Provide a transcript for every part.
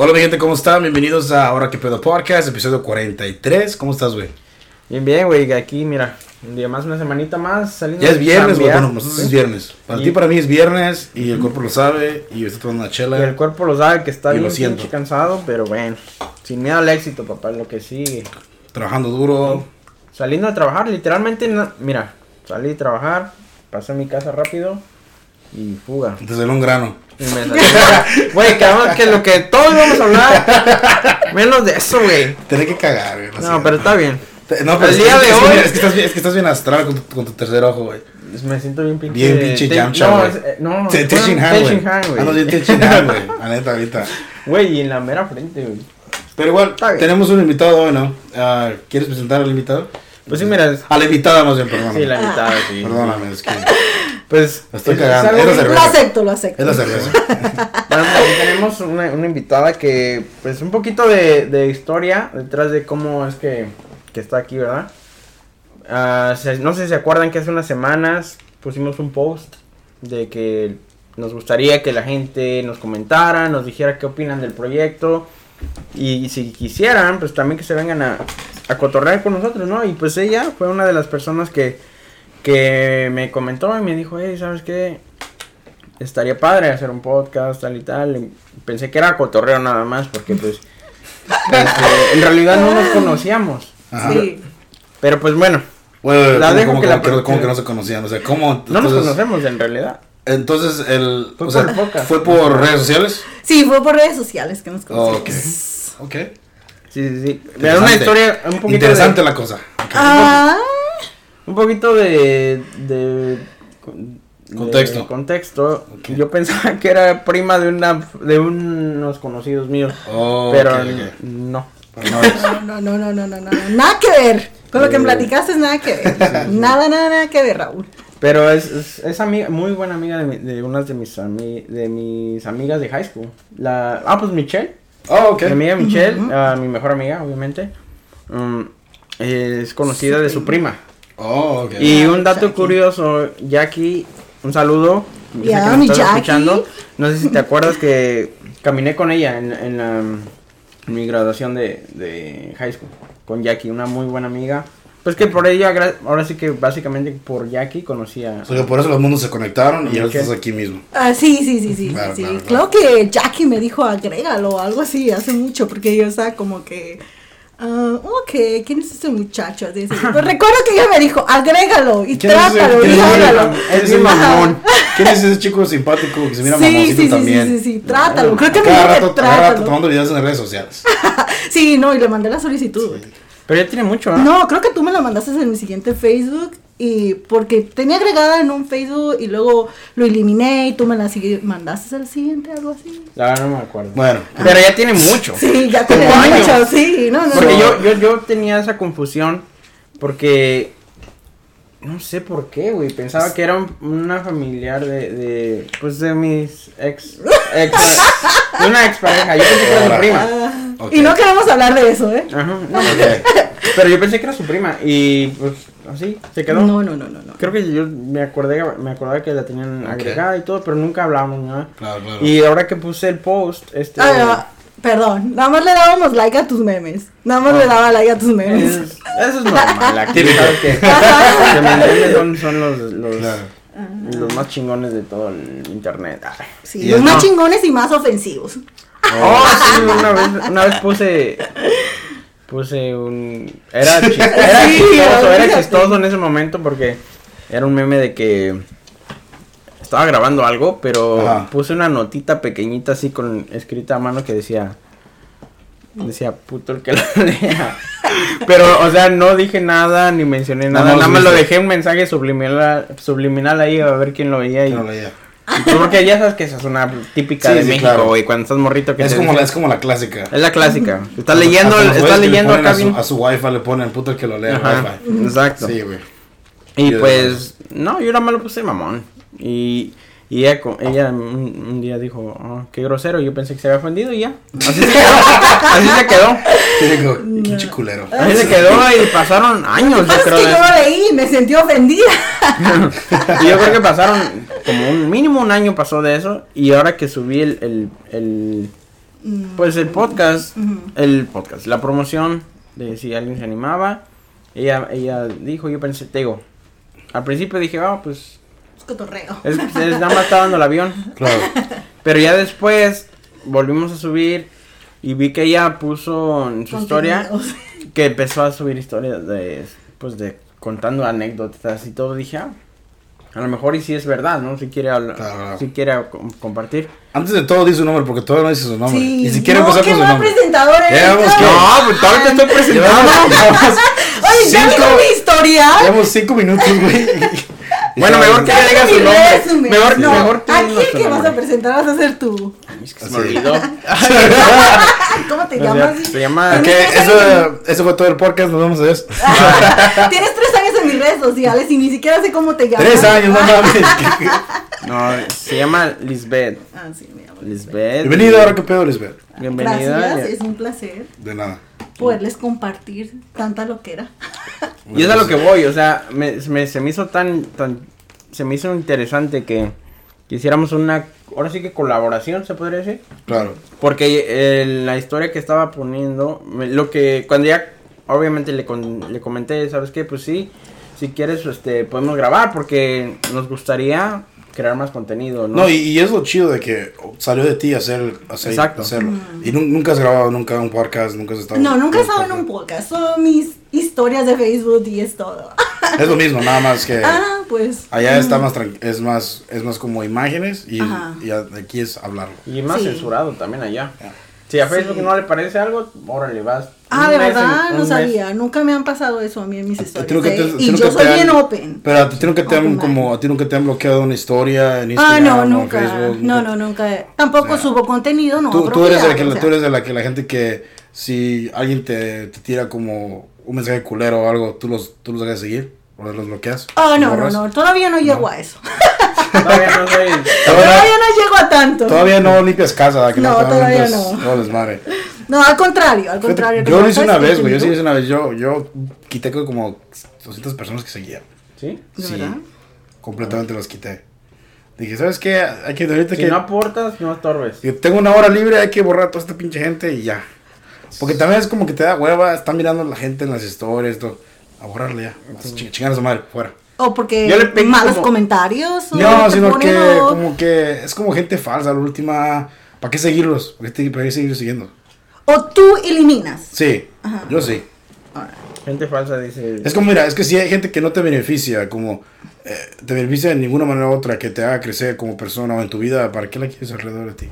Hola mi gente, ¿cómo están? Bienvenidos a Ahora que pedo podcast, episodio 43. ¿Cómo estás, güey? Bien, bien, güey, aquí mira, un día más, una semanita más, saliendo Ya es viernes, güey. Bueno, nosotros es viernes. Para Y- ti, para mí es viernes y el cuerpo lo sabe y estoy tomando una chela. Y el cuerpo lo sabe que está Y bien pinche cansado, pero bueno, sin miedo al éxito, papá, lo que sigue. Trabajando duro. Saliendo a trabajar, literalmente, no- mira, salí a trabajar, pasé a mi casa rápido y fuga. Desde un grano. Y me Güey, que lo que todos vamos a hablar, menos de eso, güey. Tenés que cagar, güey. No, pero está bien. Te- No, pero el es que- día es de es hoy- Es que estás bien, es que estás bien astral con tu, con tu tercer ojo, güey. Me siento bien pinche. Bien pinche te- Yamcha, No, güey. eh, no, Te- fue Teaching hand, güey. Ando bien teaching hand, güey. La neta, ahorita. Güey, y en la mera frente, güey. Pero igual, tenemos un invitado hoy, ¿no? Ah, ¿Quieres presentar al invitado? Pues sí, mira, A la invitada más bien, perdóname. sí, la mitad, sí. Perdóname, es que Pues. Me estoy es- cagando. es algo. Lo acepto, lo acepto. es la cerveza. Bueno, aquí tenemos una, una invitada que, pues, un poquito de, de historia detrás de cómo es que, que está aquí, ¿verdad? Se- no sé si se acuerdan que hace unas semanas pusimos un post de que nos gustaría que la gente nos comentara, nos dijera qué opinan del proyecto. Y si quisieran, pues también que se vengan a, a cotorrear con nosotros, ¿no? Y pues ella fue una de las personas que, que me comentó y me dijo, hey, ¿sabes qué? Estaría padre hacer un podcast, tal y tal. Y pensé que era cotorreo nada más, porque pues en realidad no nos conocíamos. Ajá. Sí. Pero pues bueno, Bueno, La ¿cómo, dejo cómo- que la cómo que no se conocían? O sea, ¿cómo? no nos conocemos en realidad. Entonces, el, Fue o sea, por podcast. ¿fue por redes sociales? Sí, fue por redes sociales que nos conocimos. Ok. Sí, sí, sí. Era una historia un poquito Interesante de, la cosa. Ah, un poquito de, de, de Contexto. contexto. Yo pensaba que era prima de una de unos conocidos míos, Oh, pero no. No no, no, no, no, no, no, no, nada que ver. Con lo que me platicaste es nada que ver. Nada, nada, nada que ver, Raúl. Pero es, es, es amiga, muy buena amiga de, mi- de unas de mis, ami- de mis amigas de high school. La, ah, pues Michelle. Oh, ok. Mi amiga Michelle, ah, mi mejor amiga, obviamente. mm, es conocida de su prima. Oh, ok. Y un dato Jackie. curioso, Jackie, un saludo. Ya, mi estás Jackie. escuchando. No sé si te acuerdas que caminé con ella en, en la- en mi graduación de, de high school. Con Jackie, una muy buena amiga. Pues que por ella, ahora sí que básicamente por Jackie conocí a... O sea, que por eso los mundos se conectaron y ahora estás aquí mismo. Ah, sí, sí, sí, sí. Claro, sí. claro, que Jackie me dijo agrégalo o algo así hace mucho porque yo estaba como que. Ah, ok, ¿quién es este muchacho? Así, así. Pues recuerdo que ella me dijo, agrégalo y ¿Quién es ese- trátalo quién y es háblalo. mamón? ¿Quién es ese chico simpático que se mira Sí, mamoncito sí, sí, también? sí, sí, sí, trátalo. Creo que me Cada dijo que rato, cada rato trátalo. tomando videos en las redes sociales. Sí, no, y le mandé la solicitud. Pero ya tiene mucho, ¿no? No, creo que tú me la mandaste en mi siguiente Facebook y porque tenía agregada en un Facebook y luego lo eliminé y tú me la mandaste al siguiente, algo así. Verdad no me acuerdo. Bueno, Pero ya tiene mucho. Sí, ya tiene mucho, sí, no, no, Porque no. yo, yo, yo tenía esa confusión porque no sé por qué, güey. Pensaba que era un- una familiar de, de pues de mis ex, ex de una ex pareja. Yo pensé que era su Ahora. prima. Y no queremos hablar de eso, ¿eh? Ajá, no, ok. pero yo pensé que era su prima y pues así se quedó. No, no, no, no, no. Creo que yo me acordé, me acordaba que la tenían agregada y todo, pero nunca hablábamos nada. Claro, claro. Y ahora que puse el post, este Ah, perdón, nada más le dábamos like a tus memes. Nada más le daba like a tus memes. es- eso es normal. Sabes que, son, son los, los, Claro. los más chingones de todo el internet. Ay. Sí, Y los más no. chingones y más ofensivos. Oh, sí, una vez, una vez puse. Puse un. Era, era Sí, chistoso, era chistoso en ese momento porque era un meme de que. Estaba grabando algo, pero Ajá. puse una notita pequeñita así con escrita a mano que decía. Decía, puto el que lo lea. Pero, o sea, no dije nada ni mencioné nada. lo nada más lo dejé un mensaje subliminal, subliminal ahí a ver quién lo veía. Y, no leía. Porque ya sabes que esa es una típica Sí, de sí, México, claro. güey. Cuando estás morrito que Es como, la, es como la clásica. es la clásica. Estás leyendo, estás leyendo acá a su, a su wifi le ponen puto el que lo lea Ajá, wifi. exacto. Sí, güey. y Yo- pues, no, yo nada más lo puse mamón. Y, y ella, ella un, un día dijo, "Ah, qué grosero. Yo pensé que se había ofendido y ya. Así se quedó. Así se quedó. Sí, digo, pinche culero. Así se quedó y pasaron años, yo creo. que de yo eso. lo leí y me sentí ofendida. Y yo creo que pasaron como un mínimo un año pasó de eso. Y ahora que subí el, el, el, Mm, Pues el podcast, el podcast, la promoción de si alguien se animaba, ella, ella dijo, yo pensé, te digo, al principio dije, ah, pues, es cotorreo. es, es nada más está dando el avión, Claro. pero ya después volvimos a subir y vi que ella puso en su historia que empezó a subir historias de, pues, de contando anécdotas y todo, dije, ah, a lo mejor y si es verdad, ¿no? Si quiere hablar, Claro. si quiere com- compartir. Antes de todo dice su nombre, porque todavía no dice su nombre. Sí. Ni siquiera no, empezar con su nombre. presentador eres. No, pues ahora te estoy presentando. Oye, ¿ya cinco- mi historial? llevamos cinco minutos, güey. Bueno, mejor que Ya le diga dijo su mi nombre. resumen. Mejor, no, mejor tú aquí el que vas a presentar vas a ser tú. Es que se Así. me olvidó. ¿Cómo te llamas? se llama. Ok, eso, eso fue todo el podcast. Nos vemos adiós. Tienes tres años en mis redes sociales y ni siquiera sé cómo te llamas. Tres años, no mames. No, se llama Lisbeth. Ah, sí, me llamo. Lisbeth. Bienvenido, ahora que pedo, Lisbeth. Bienvenida. Gracias, es un placer De nada. Poderles compartir tanta loquera. Y es a lo que voy, o sea, me, me- se me hizo tan, tan, se me hizo interesante que, que hiciéramos una, ahora sí que colaboración, se podría decir. Claro. Porque eh, la historia que estaba poniendo, me- lo que, cuando ya, obviamente le, con- le comenté, ¿sabes qué? Pues sí, si quieres, este, podemos grabar porque nos gustaría crear más contenido, ¿no? No, y, y es lo chido de que salió de ti hacer, hacer Exacto. hacerlo. Y nun- nunca has grabado nunca un podcast, nunca has estado No, nunca he estado en un podcast. Son mis historias de Facebook y es todo. Es lo mismo, nada más que Ah, pues. allá está más es más es más como imágenes y, y aquí es hablarlo. Y más Sí. censurado también allá. Si a Facebook Sí. no le parece algo, órale, vas. Ah, de verdad, no mes. sabía. Nunca me han pasado eso a mí en mis historias. te- ¿eh? Y yo soy han- bien open. Pero a ti nunca te han como a ti nunca te han bloqueado una historia en Ah, Instagram no, o en nunca. Facebook. No, nunca- no, nunca. Tampoco subo contenido, no. Tú, tú eres de la que tú eres de la que la gente que si alguien te, te tira como un mensaje culero o algo, tú los tú los dejas de seguir o los bloqueas. Ah, no, no, borras. no. Todavía no llego a eso. Todavía no soy. Todavía no llego a tanto. Todavía no limpias casa, No, todavía no. todo desmadre. No, al contrario, al contrario. Yo lo hice una ¿Sabes vez, güey. Yo sí lo hice una vez. Yo, yo quité como 200 personas que seguían. ¿Sí? ¿De Sí, verdad? completamente los quité. Dije, ¿sabes qué? Hay que ahorita Si que no aportas, no estorbes. tengo una hora libre, hay que borrar a toda esta pinche gente y ya. Porque también es como que te da hueva, está mirando la gente en las historias, todo. A borrarle ya. Ch- Chingar a su madre, fuera. O porque Yo le pego malos como- comentarios. No, sino que o- como que es como gente falsa, la última. ¿Para qué seguirlos? ¿Para qué, seguirlos siguiendo? O tú eliminas. Sí, Ajá. yo sí. Gente falsa dice. Es como, mira, es que si hay gente que no te beneficia, como eh, te beneficia de ninguna manera u otra, que te haga crecer como persona o en tu vida, ¿para qué la quieres alrededor de ti?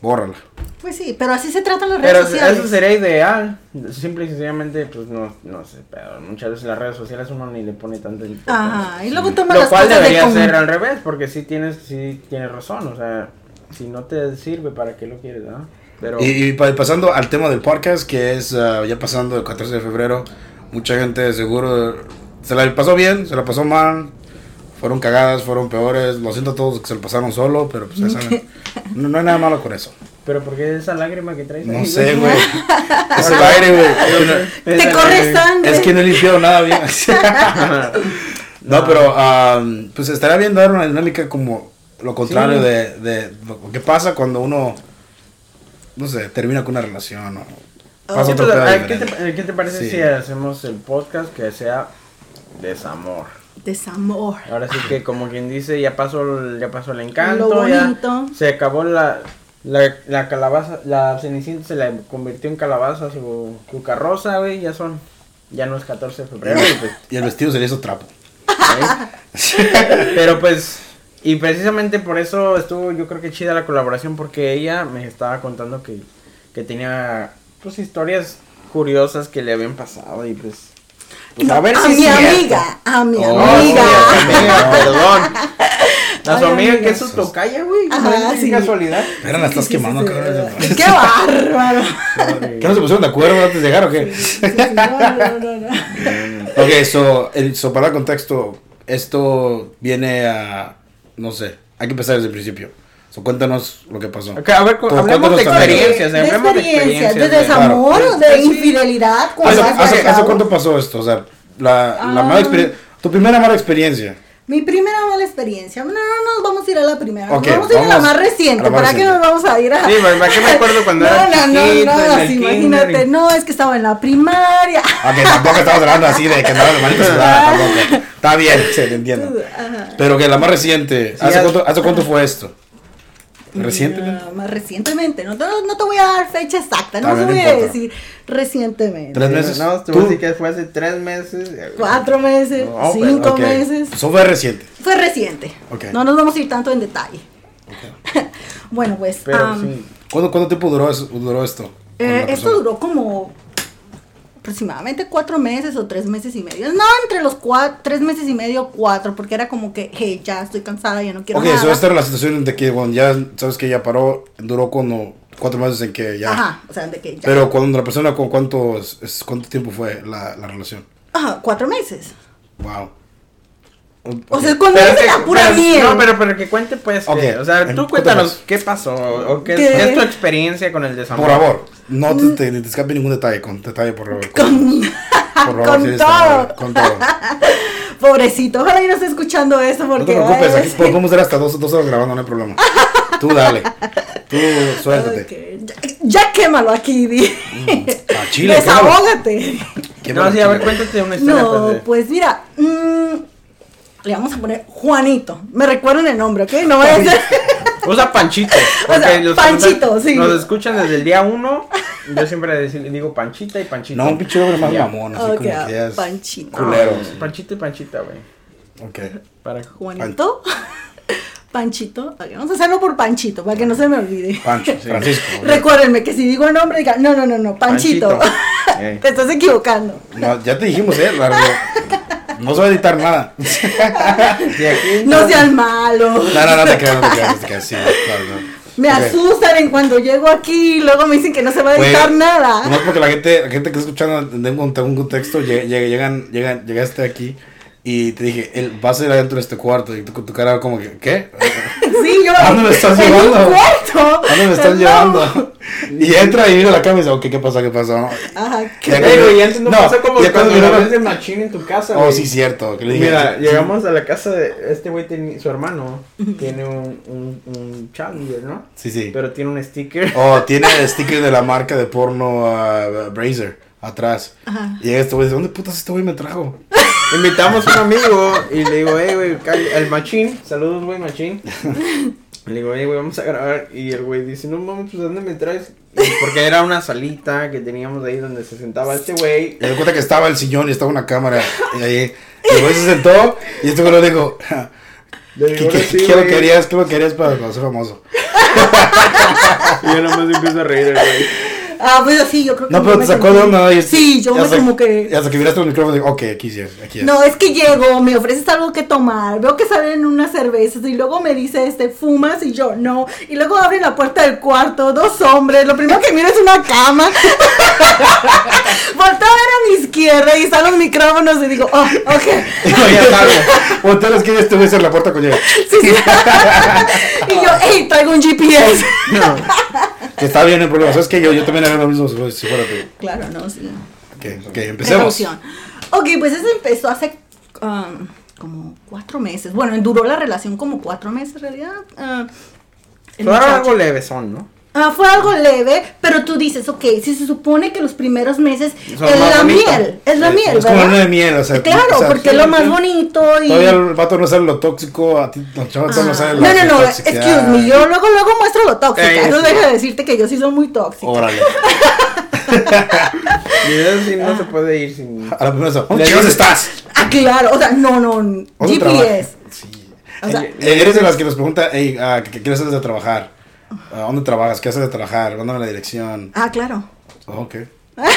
Bórrala. Pues sí, pero así se tratan las redes Pero sociales. eso sería ideal. Simple y sencillamente, pues no, no sé, pero muchas veces las redes sociales uno ni le pone tanta importancia. Ajá, y luego tomas Lo las cual cosas de debería con- ser al revés, porque sí tienes, sí tienes razón, o sea, si no te sirve, ¿para qué lo quieres, no? Pero, Y, y pa- pasando al tema del podcast, que es ah, ya pasando el 14 de febrero, mucha gente seguro se la pasó bien, se la pasó mal, fueron cagadas, fueron peores, lo siento a todos que se lo pasaron solo, pero pues ya saben, no, no hay nada malo con eso. pero ¿por qué esa lágrima que traes No ahí, sé, güey? Es el aire, güey. Es que no- Te corre sangre. Es que no he limpiado nada bien. no, pero am, pues estaría bien dar una dinámica como lo contrario Sí. de, de lo que pasa cuando uno, no sé, termina con una relación o pasa otro pues, ah, ¿qué, te, qué te parece Sí. si hacemos el podcast que sea desamor? Desamor. Ahora sí que como quien dice, ya pasó el, ya pasó el encanto, Lo ya se acabó la, la, la calabaza, la cenicienta se la convirtió en calabaza su, su carroza, güey, ya son, ya no es 14 de febrero, y pues, Y el vestido se le hizo trapo. ¿eh? pero pues, y precisamente por eso estuvo yo creo que chida la colaboración, porque ella me estaba contando que, que tenía, pues, historias curiosas que le habían pasado, y pues, pues, No, a ver a si mi amiga, a mi Oh, amiga. sí, a tu amiga, perdón. A su amiga que es su tocaya, güey. Ajá, Qué sí. casualidad. Pero la estás Sí, quemando, sí, cabrón. sí. ¡Qué bárbaro! ¿Qué no se pusieron de acuerdo antes de llegar o qué? Sí, sí, no, no, no, no. Ok, so, el, so para dar contexto, esto viene a, no sé, hay que empezar desde el principio. So, cuéntanos lo que pasó. Ok, a ver, cu- hablemos de experiencias. De hablemos de experiencias, experiencias. de desamor, Claro. de Sí. infidelidad. ¿cómo ¿Hace, hace- hace cuánto pasó esto? O sea, la, la Ah. mala experiencia, tu primera mala experiencia. Mi primera mala experiencia. No, no nos vamos a ir a la primera. Ok, nos vamos a ir a la vamos más reciente. la más ¿Para qué nos vamos a ir a.? Sí, pues, ¿para qué me acuerdo cuando no, era no, chiquito, en no, no, sí, kinder imagínate. No, es que estaba en la primaria. Ok, tampoco estamos hablando así de que andaba de manita sudada, tampoco. Está bien, sí, te entiendo. Ajá. Pero que la más reciente, ¿hace, ya- cuánto, ¿hace cuánto fue esto? ¿Recientemente? Más recientemente. No te, no te voy a dar fecha exacta. No te voy a decir recientemente. Tres Sí, meses. No, te ¿Tú? voy a decir que fue hace tres meses. Cuatro meses, No, pero, cinco meses. Eso fue reciente. Fue reciente. No nos vamos a ir tanto en detalle. bueno, pues. Pero sí. ¿Cuánto, cuánto tiempo duró, eso- duró esto? Eh, esto duró como aproximadamente cuatro meses o tres meses y medio. No, entre los cuatro, tres meses y medio, cuatro, porque era como que, hey, ya estoy cansada, ya no quiero Ok, nada. eso esta era la situación de que cuando ya sabes que ya paró, duró como cuatro meses en que ya. Ajá, o sea, de que ya. Pero cuando la persona, ¿con cuánto, cuánto tiempo fue la, la relación? Ajá, cuatro meses. Wow. O sea, cuando que- la pura pero- miel. No, pero, pero que cuente pues. Ok, que- o sea, tú cuéntanos qué pasó. O qué, ¿Qué? qué es tu experiencia con el desamor. Por favor, no te, te, te escape ningún detalle, con detalle, por favor. Con, por favor, con si todo. tan Con todo. Pobrecito, ojalá y no esté escuchando eso No porque. te preocupes, ay, aquí podemos estar hasta dos, dos horas grabando, no hay problema. Tú dale. Tú suéltate. Ya, ya quémalo aquí, di. A Chile, quémalo. Desahógate. No, sí, a ver, cuéntate una historia. No, pues, de- pues mira, mm, le vamos a poner Juanito. Me recuerdan el nombre, ¿ok? No voy a ser. Usa Panchito. O sea, los que Panchito, sí. Nos escuchan desde el día uno. Yo siempre decir- digo Panchita y Panchito. No, un pinche hombre más mamón, así Ok, como que ya es Panchito. culero. No, Panchito y Panchita, güey. Ok. Para... Juanito. Panchito. Ok, vamos a hacerlo por Panchito, para que no se me olvide. Pancho, Francisco. ok. Recuérdenme que si digo el nombre, digan, no, no, no, no, Panchito. Panchito. Te estás equivocando. No, ya te dijimos, eh, largo. No se va a editar nada. No sean malos. No, no, no te creas, no te no te creas. Sí, claro, no. Me asustan en cuando llego aquí y luego me dicen que no se va a editar nada. No es porque la gente, la gente que está escuchando tenga un, contexto, lleg- lleg- llegan, llegan, llegaste aquí y te dije, él, vas a ir adentro de este cuarto y tu, tu cara como que, ¿qué? Sí, yo. ¿A dónde me estás en llevando? un cuarto. ¿A dónde me estás No. llevando? Y entra y mira la cama y dice, ok, ¿qué pasa? ¿Qué pasó? Ajá. Ya Ey, güey, antes no, No, pasó como cuando llegamos- ves de machín en tu casa, Oh, güey. sí, cierto. Que le dije, Mira, sí, llegamos a la casa de este güey, tiene- su hermano tiene un, un, un Challenger, ¿no? Sí, sí. Pero tiene un sticker. Oh, tiene el sticker de la marca de porno uh, Brazer atrás. Ajá. Y llega este güey dice, ¿dónde putas este güey me trajo? Invitamos a un amigo y le digo, hey, güey, el machín, saludos, güey, machín. Le digo, hey, güey, vamos a grabar. Y el güey dice, no mames, pues, ¿dónde me traes? Y porque era una salita que teníamos ahí donde se sentaba este güey. Me cuenta que estaba el sillón y estaba una cámara. Y ahí, el güey se sentó y este güey le dijo, Le ¿qué, digo, qué, "Ahora sí, qué lo güey". querías? ¿Qué lo querías para sea famoso? Y yo nomás empiezo a reír, el güey. Ah, pues así, yo creo que. No, pero te sacó de onda. Y Sí, yo me como que. Y hasta que miraste el micrófono, digo, ok, aquí sí es, aquí es. No, es que llego, me ofreces algo que tomar, veo que salen unas cervezas y luego me dice, este, fumas y yo, no. Y luego abren la puerta del cuarto, dos hombres, lo primero que miro es una cama. Volteo a ver a mi izquierda y están los micrófonos y digo, oh, ok. Y ya sabes, voltea a la esquina y güey cierra la puerta con ella. Sí, sí. y yo, hey, traigo un GPS. Que está bien el problema. ¿Sabes qué? Yo, yo también haría lo mismo si, fuera tú. Claro, no, sí. Ok, ok, empecemos. Precaución. Ok, pues eso empezó hace um, como cuatro meses. Bueno, duró la relación como cuatro meses en realidad. Ah, el Fue muchacho- algo leve son, ¿no? Ah, fue algo leve, pero tú dices, ok, si se supone que los primeros meses Son es la bonitos. miel, es la miel, Es como ¿verdad? una de miel, o sea. Claro, o sea, porque es lo más bonito y... Todavía el vato no sabe lo tóxico, a ti no, chaval, Ah, no sabe no, la no, no, toxicidad. excuse me, yo luego, luego muestro lo tóxico, Eh, no deja de decirte que yo sí soy muy tóxica. Órale. Y eso sí no se puede ir sin. A la primera ¿dónde estás? Ah, claro, o sea, no, no, ¿Dónde GPS. O sea, Eh, Eres de las que nos pregunta, hey, ah, ¿qué, qué haces de trabajar? Ah, ¿Dónde trabajas? ¿Qué haces de trabajar? Mándame la dirección. ah, claro. Oh, ok.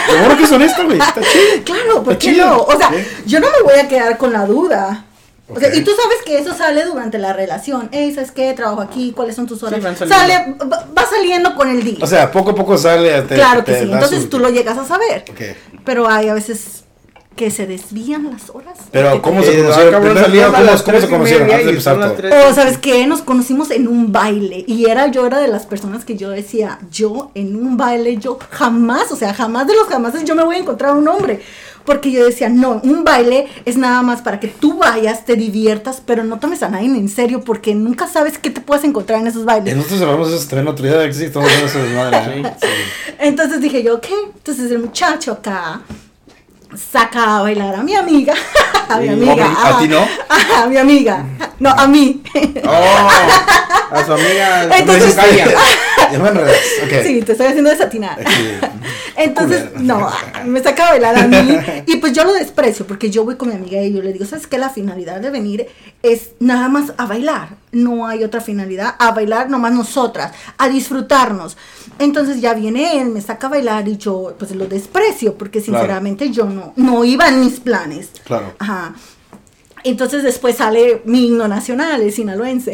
Seguro que es honesto, güey. Está chido. Claro, ¿por qué chido. no? O sea, yo no me voy a quedar con la duda. O sea, y tú sabes que eso sale durante la relación. Ey, ¿sabes qué? Trabajo aquí, ¿cuáles son tus horas? Sí, van saliendo. sale, va va saliendo con el día. O sea, poco a poco sale. te- claro que te sí. Entonces su- tú lo llegas a saber. Ok. Pero hay a veces que se desvían las horas. Pero, Que- ¿cómo Eh, se ah, conocieron? ¿cómo, cómo se conocieron? Antes de empezar todo. O sabes qué, nos conocimos en un baile y era yo era de las personas que yo decía, yo en un baile yo jamás, o sea, jamás de los jamases yo me voy a encontrar un hombre, porque yo decía, no, un baile es nada más para que tú vayas, te diviertas, pero no tomes a nadie en serio porque nunca sabes qué te puedes encontrar en esos Y bailes. nosotros de ese tren otro día, que desmadre. ¿eh? Entonces dije yo, ok, entonces el muchacho acá saca a bailar a mi amiga, a mi amiga. ¿A ti no? A mi amiga, no, a mí. Oh, a su amiga. Entonces-. Ya me enredé. Ok. Sí, te estoy haciendo desatinar. Entonces, no, me saca a bailar a mí. Y pues yo lo desprecio porque yo voy con mi amiga y yo le digo, ¿sabes qué? La finalidad de venir es nada más a bailar. No hay otra finalidad. A bailar nomás nosotras, a disfrutarnos. Entonces ya viene él, me saca a bailar y yo pues lo desprecio porque Claro. sinceramente yo no, no iba en mis planes. Claro. Ajá. Entonces después sale mi himno nacional, el sinaloense.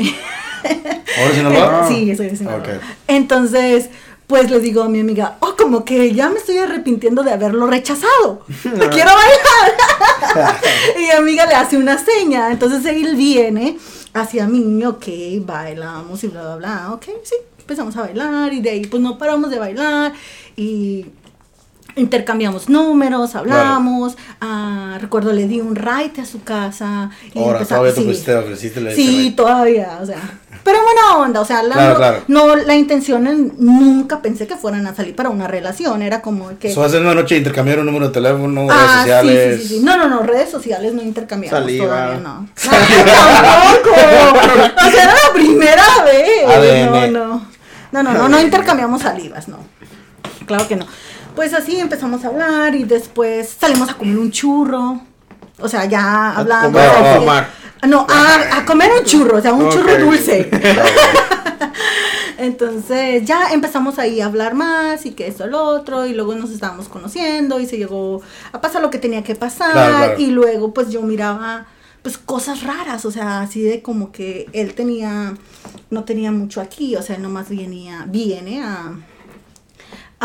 ¿Ahora sí no va? Sí, soy de Sinaloa. Entonces, pues le digo a mi amiga, oh, como que ya me estoy arrepintiendo de haberlo rechazado. No quiero bailar. y mi amiga le hace una seña. Entonces él viene hacia mí, ok, bailamos y bla, bla, bla. Ok, sí, empezamos a bailar y de ahí pues no paramos de bailar y intercambiamos números, hablamos. ah, recuerdo le di un ride a su casa. y Ahora, empezamos- todavía te sí. fuiste, ofreciste la Sí, todavía, o sea. Pero buena onda, o sea, la, Claro, no, claro. no, la intención en- nunca pensé que fueran a salir para una relación, era como que... So, hace una noche intercambiaron número de teléfono, redes Ah, sí, sociales. sí, sí, sí. No, no, no, redes sociales no intercambiamos Saliva. todavía, no. No, tampoco. O sea, era la primera vez. ADN. No, no. No, no, no, no intercambiamos salivas, no. Claro que no. Pues así empezamos a hablar y después salimos a comer un churro. O sea, ya hablando. comer a así. fumar? No, a, a comer un churro, o sea, un churro dulce. Entonces ya empezamos ahí a hablar más y que esto, lo otro, y luego nos estábamos conociendo y se llegó a pasar lo que tenía que pasar Claro, claro. y luego pues yo miraba pues cosas raras, o sea, así de como que él tenía, no tenía mucho aquí, o sea, él nomás venía, viene a,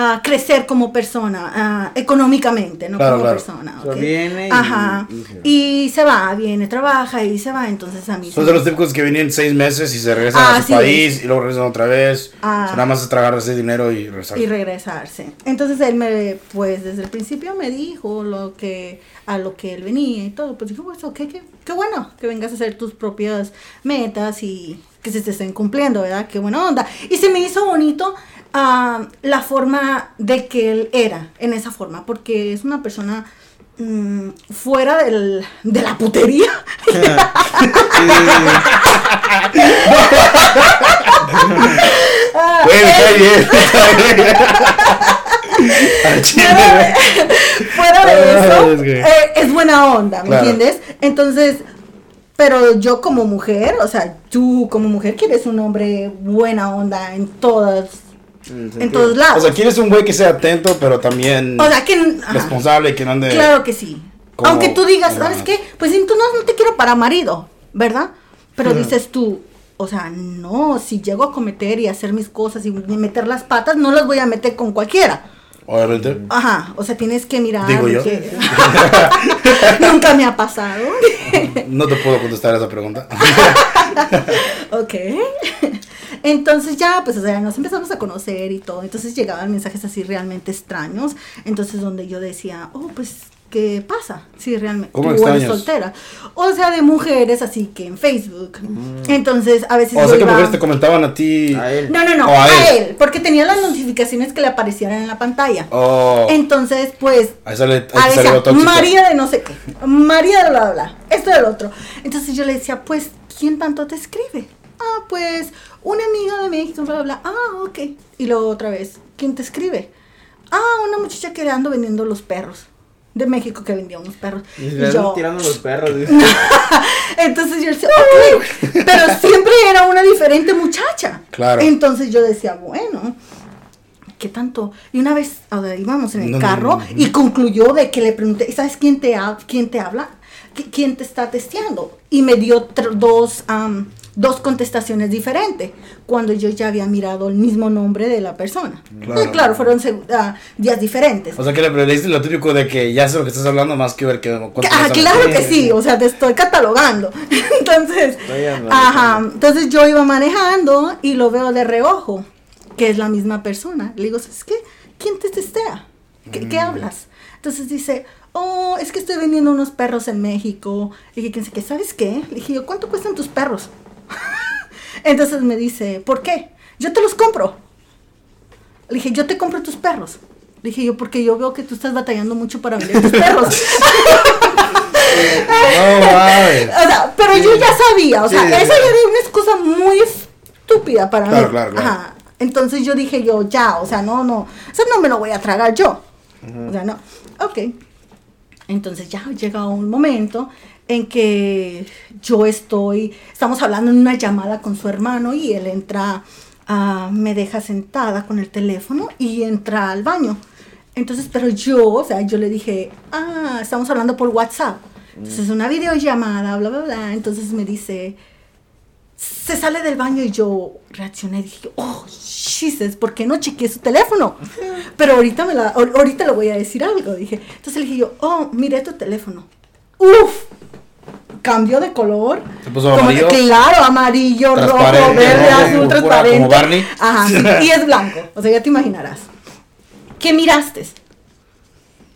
a crecer como persona, ah, económicamente, no Claro, como claro. persona. O sea, ¿ok? viene y- Ajá. y se va. Y se va, viene, trabaja y se va, entonces a mí... Son de los típicos que vienen seis meses y se regresan Ah, a su sí. país y luego regresan otra vez. Ah. O sea, nada más es tragar ese dinero y regresar. y regresarse. Entonces él me, pues desde el principio me dijo lo que, a lo que él venía y todo. Pues dijo, pues ok, qué, qué bueno que vengas a hacer tus propias metas y que se te estén cumpliendo, ¿verdad? Qué buena onda. Y se me hizo bonito la forma de que él era, en esa forma, porque es una persona mm, fuera del, de la putería. Fuera de eso, eh, es buena onda, ¿me Claro. entiendes? Entonces, pero yo como mujer, o sea, tú como mujer quieres un hombre buena onda en todas, en todos lados. O sea, quieres un güey que sea atento, pero también O sea, que... responsable, que no ande. claro que sí. como- Aunque tú digas, como ¿sabes qué? Pues si tú no, no te quiero para marido, ¿verdad? Pero dices tú, o sea, no, si llego a cometer y hacer mis cosas y meter las patas, no las voy a meter con cualquiera. Obviamente. Ajá, o sea, tienes que mirar. Digo yo. que- Nunca me ha pasado. No te puedo contestar esa pregunta. ok. Entonces ya, pues, o sea, nos empezamos a conocer y todo. Entonces llegaban mensajes así realmente extraños. Entonces donde yo decía, oh, pues, ¿qué pasa? Si realmente ¿Cómo tú eres soltera. O sea, de mujeres así que en Facebook. Entonces, a veces Mm. O sea, que iba- mujeres te comentaban a ti. A él. No, no, no, O a a, él. él. Porque tenía las notificaciones que le aparecieran en la pantalla. Oh. Entonces, pues, Ahí sale, ahí Ah, decía. María de no sé qué, María de bla, bla, bla, esto del otro. Entonces yo le decía, pues, ¿quién tanto te escribe? Ah, pues, una amiga de México, bla, bla, bla. Ah, ok. Y luego otra vez, ¿quién te escribe? Ah, una muchacha que le ando vendiendo los perros. De México que vendía unos perros. Y Y yo, tirando los perros. entonces yo decía, ok, pero siempre era una diferente muchacha. Claro. Entonces yo decía, bueno, ¿qué tanto? Y una vez o sea, íbamos en el No, no, carro no, no. y concluyó de que le pregunté, ¿sabes quién te, ha- quién te habla? ¿Qui- ¿Quién te está testeando? Y me dio dos, am, dos contestaciones diferentes, cuando yo ya había mirado el mismo nombre de la persona. Claro. Claro, claro fueron ah, días diferentes. O sea que le leíste lo típico de que ya sé lo que estás hablando más que ver que Ah, claro que sí, o sea, te estoy catalogando. Entonces, Estoy ajá, entonces yo iba manejando y lo veo de reojo, que es la misma persona. Le digo, ¿es qué? ¿Quién te testea? ¿Qué, Mm. qué hablas? Entonces dice, oh, es que estoy vendiendo unos perros en México. Y dije, ¿quién sé qué? ¿Sabes qué? Le dije yo, ¿cuánto cuestan tus perros? Entonces me dice, ¿por qué? Yo te los compro. Le dije, yo te compro tus perros. Le dije yo, porque yo veo que tú estás batallando mucho para vender tus perros. No mames. O sea, pero yo ya sabía, o sea, Sí, esa ya era una excusa muy estúpida para Claro, mí. claro, claro. Ajá. Entonces yo dije yo, ya, o sea, no, no, eso no me lo voy a tragar yo. O sea, no. Ok. Entonces ya llega un momento en que yo estoy, estamos hablando en una llamada con su hermano y él entra, ah, me deja sentada con el teléfono y entra al baño. Entonces, pero yo, o sea, yo le dije, ah, estamos hablando por WhatsApp. Entonces, una videollamada, bla, bla, bla. Entonces me dice, se sale del baño y yo reaccioné y dije, oh, Jesus, ¿por qué no chequeé su teléfono? Pero ahorita, me la, ahor- ahorita le voy a decir algo, dije. Entonces le dije yo, oh, miré tu teléfono. Uf, cambió de color. Se puso Como amarillo. que, claro, amarillo, rojo, verde, azul, transparente. como Barney. Ajá, sí, y es blanco, o sea, ya te imaginarás. ¿Qué miraste?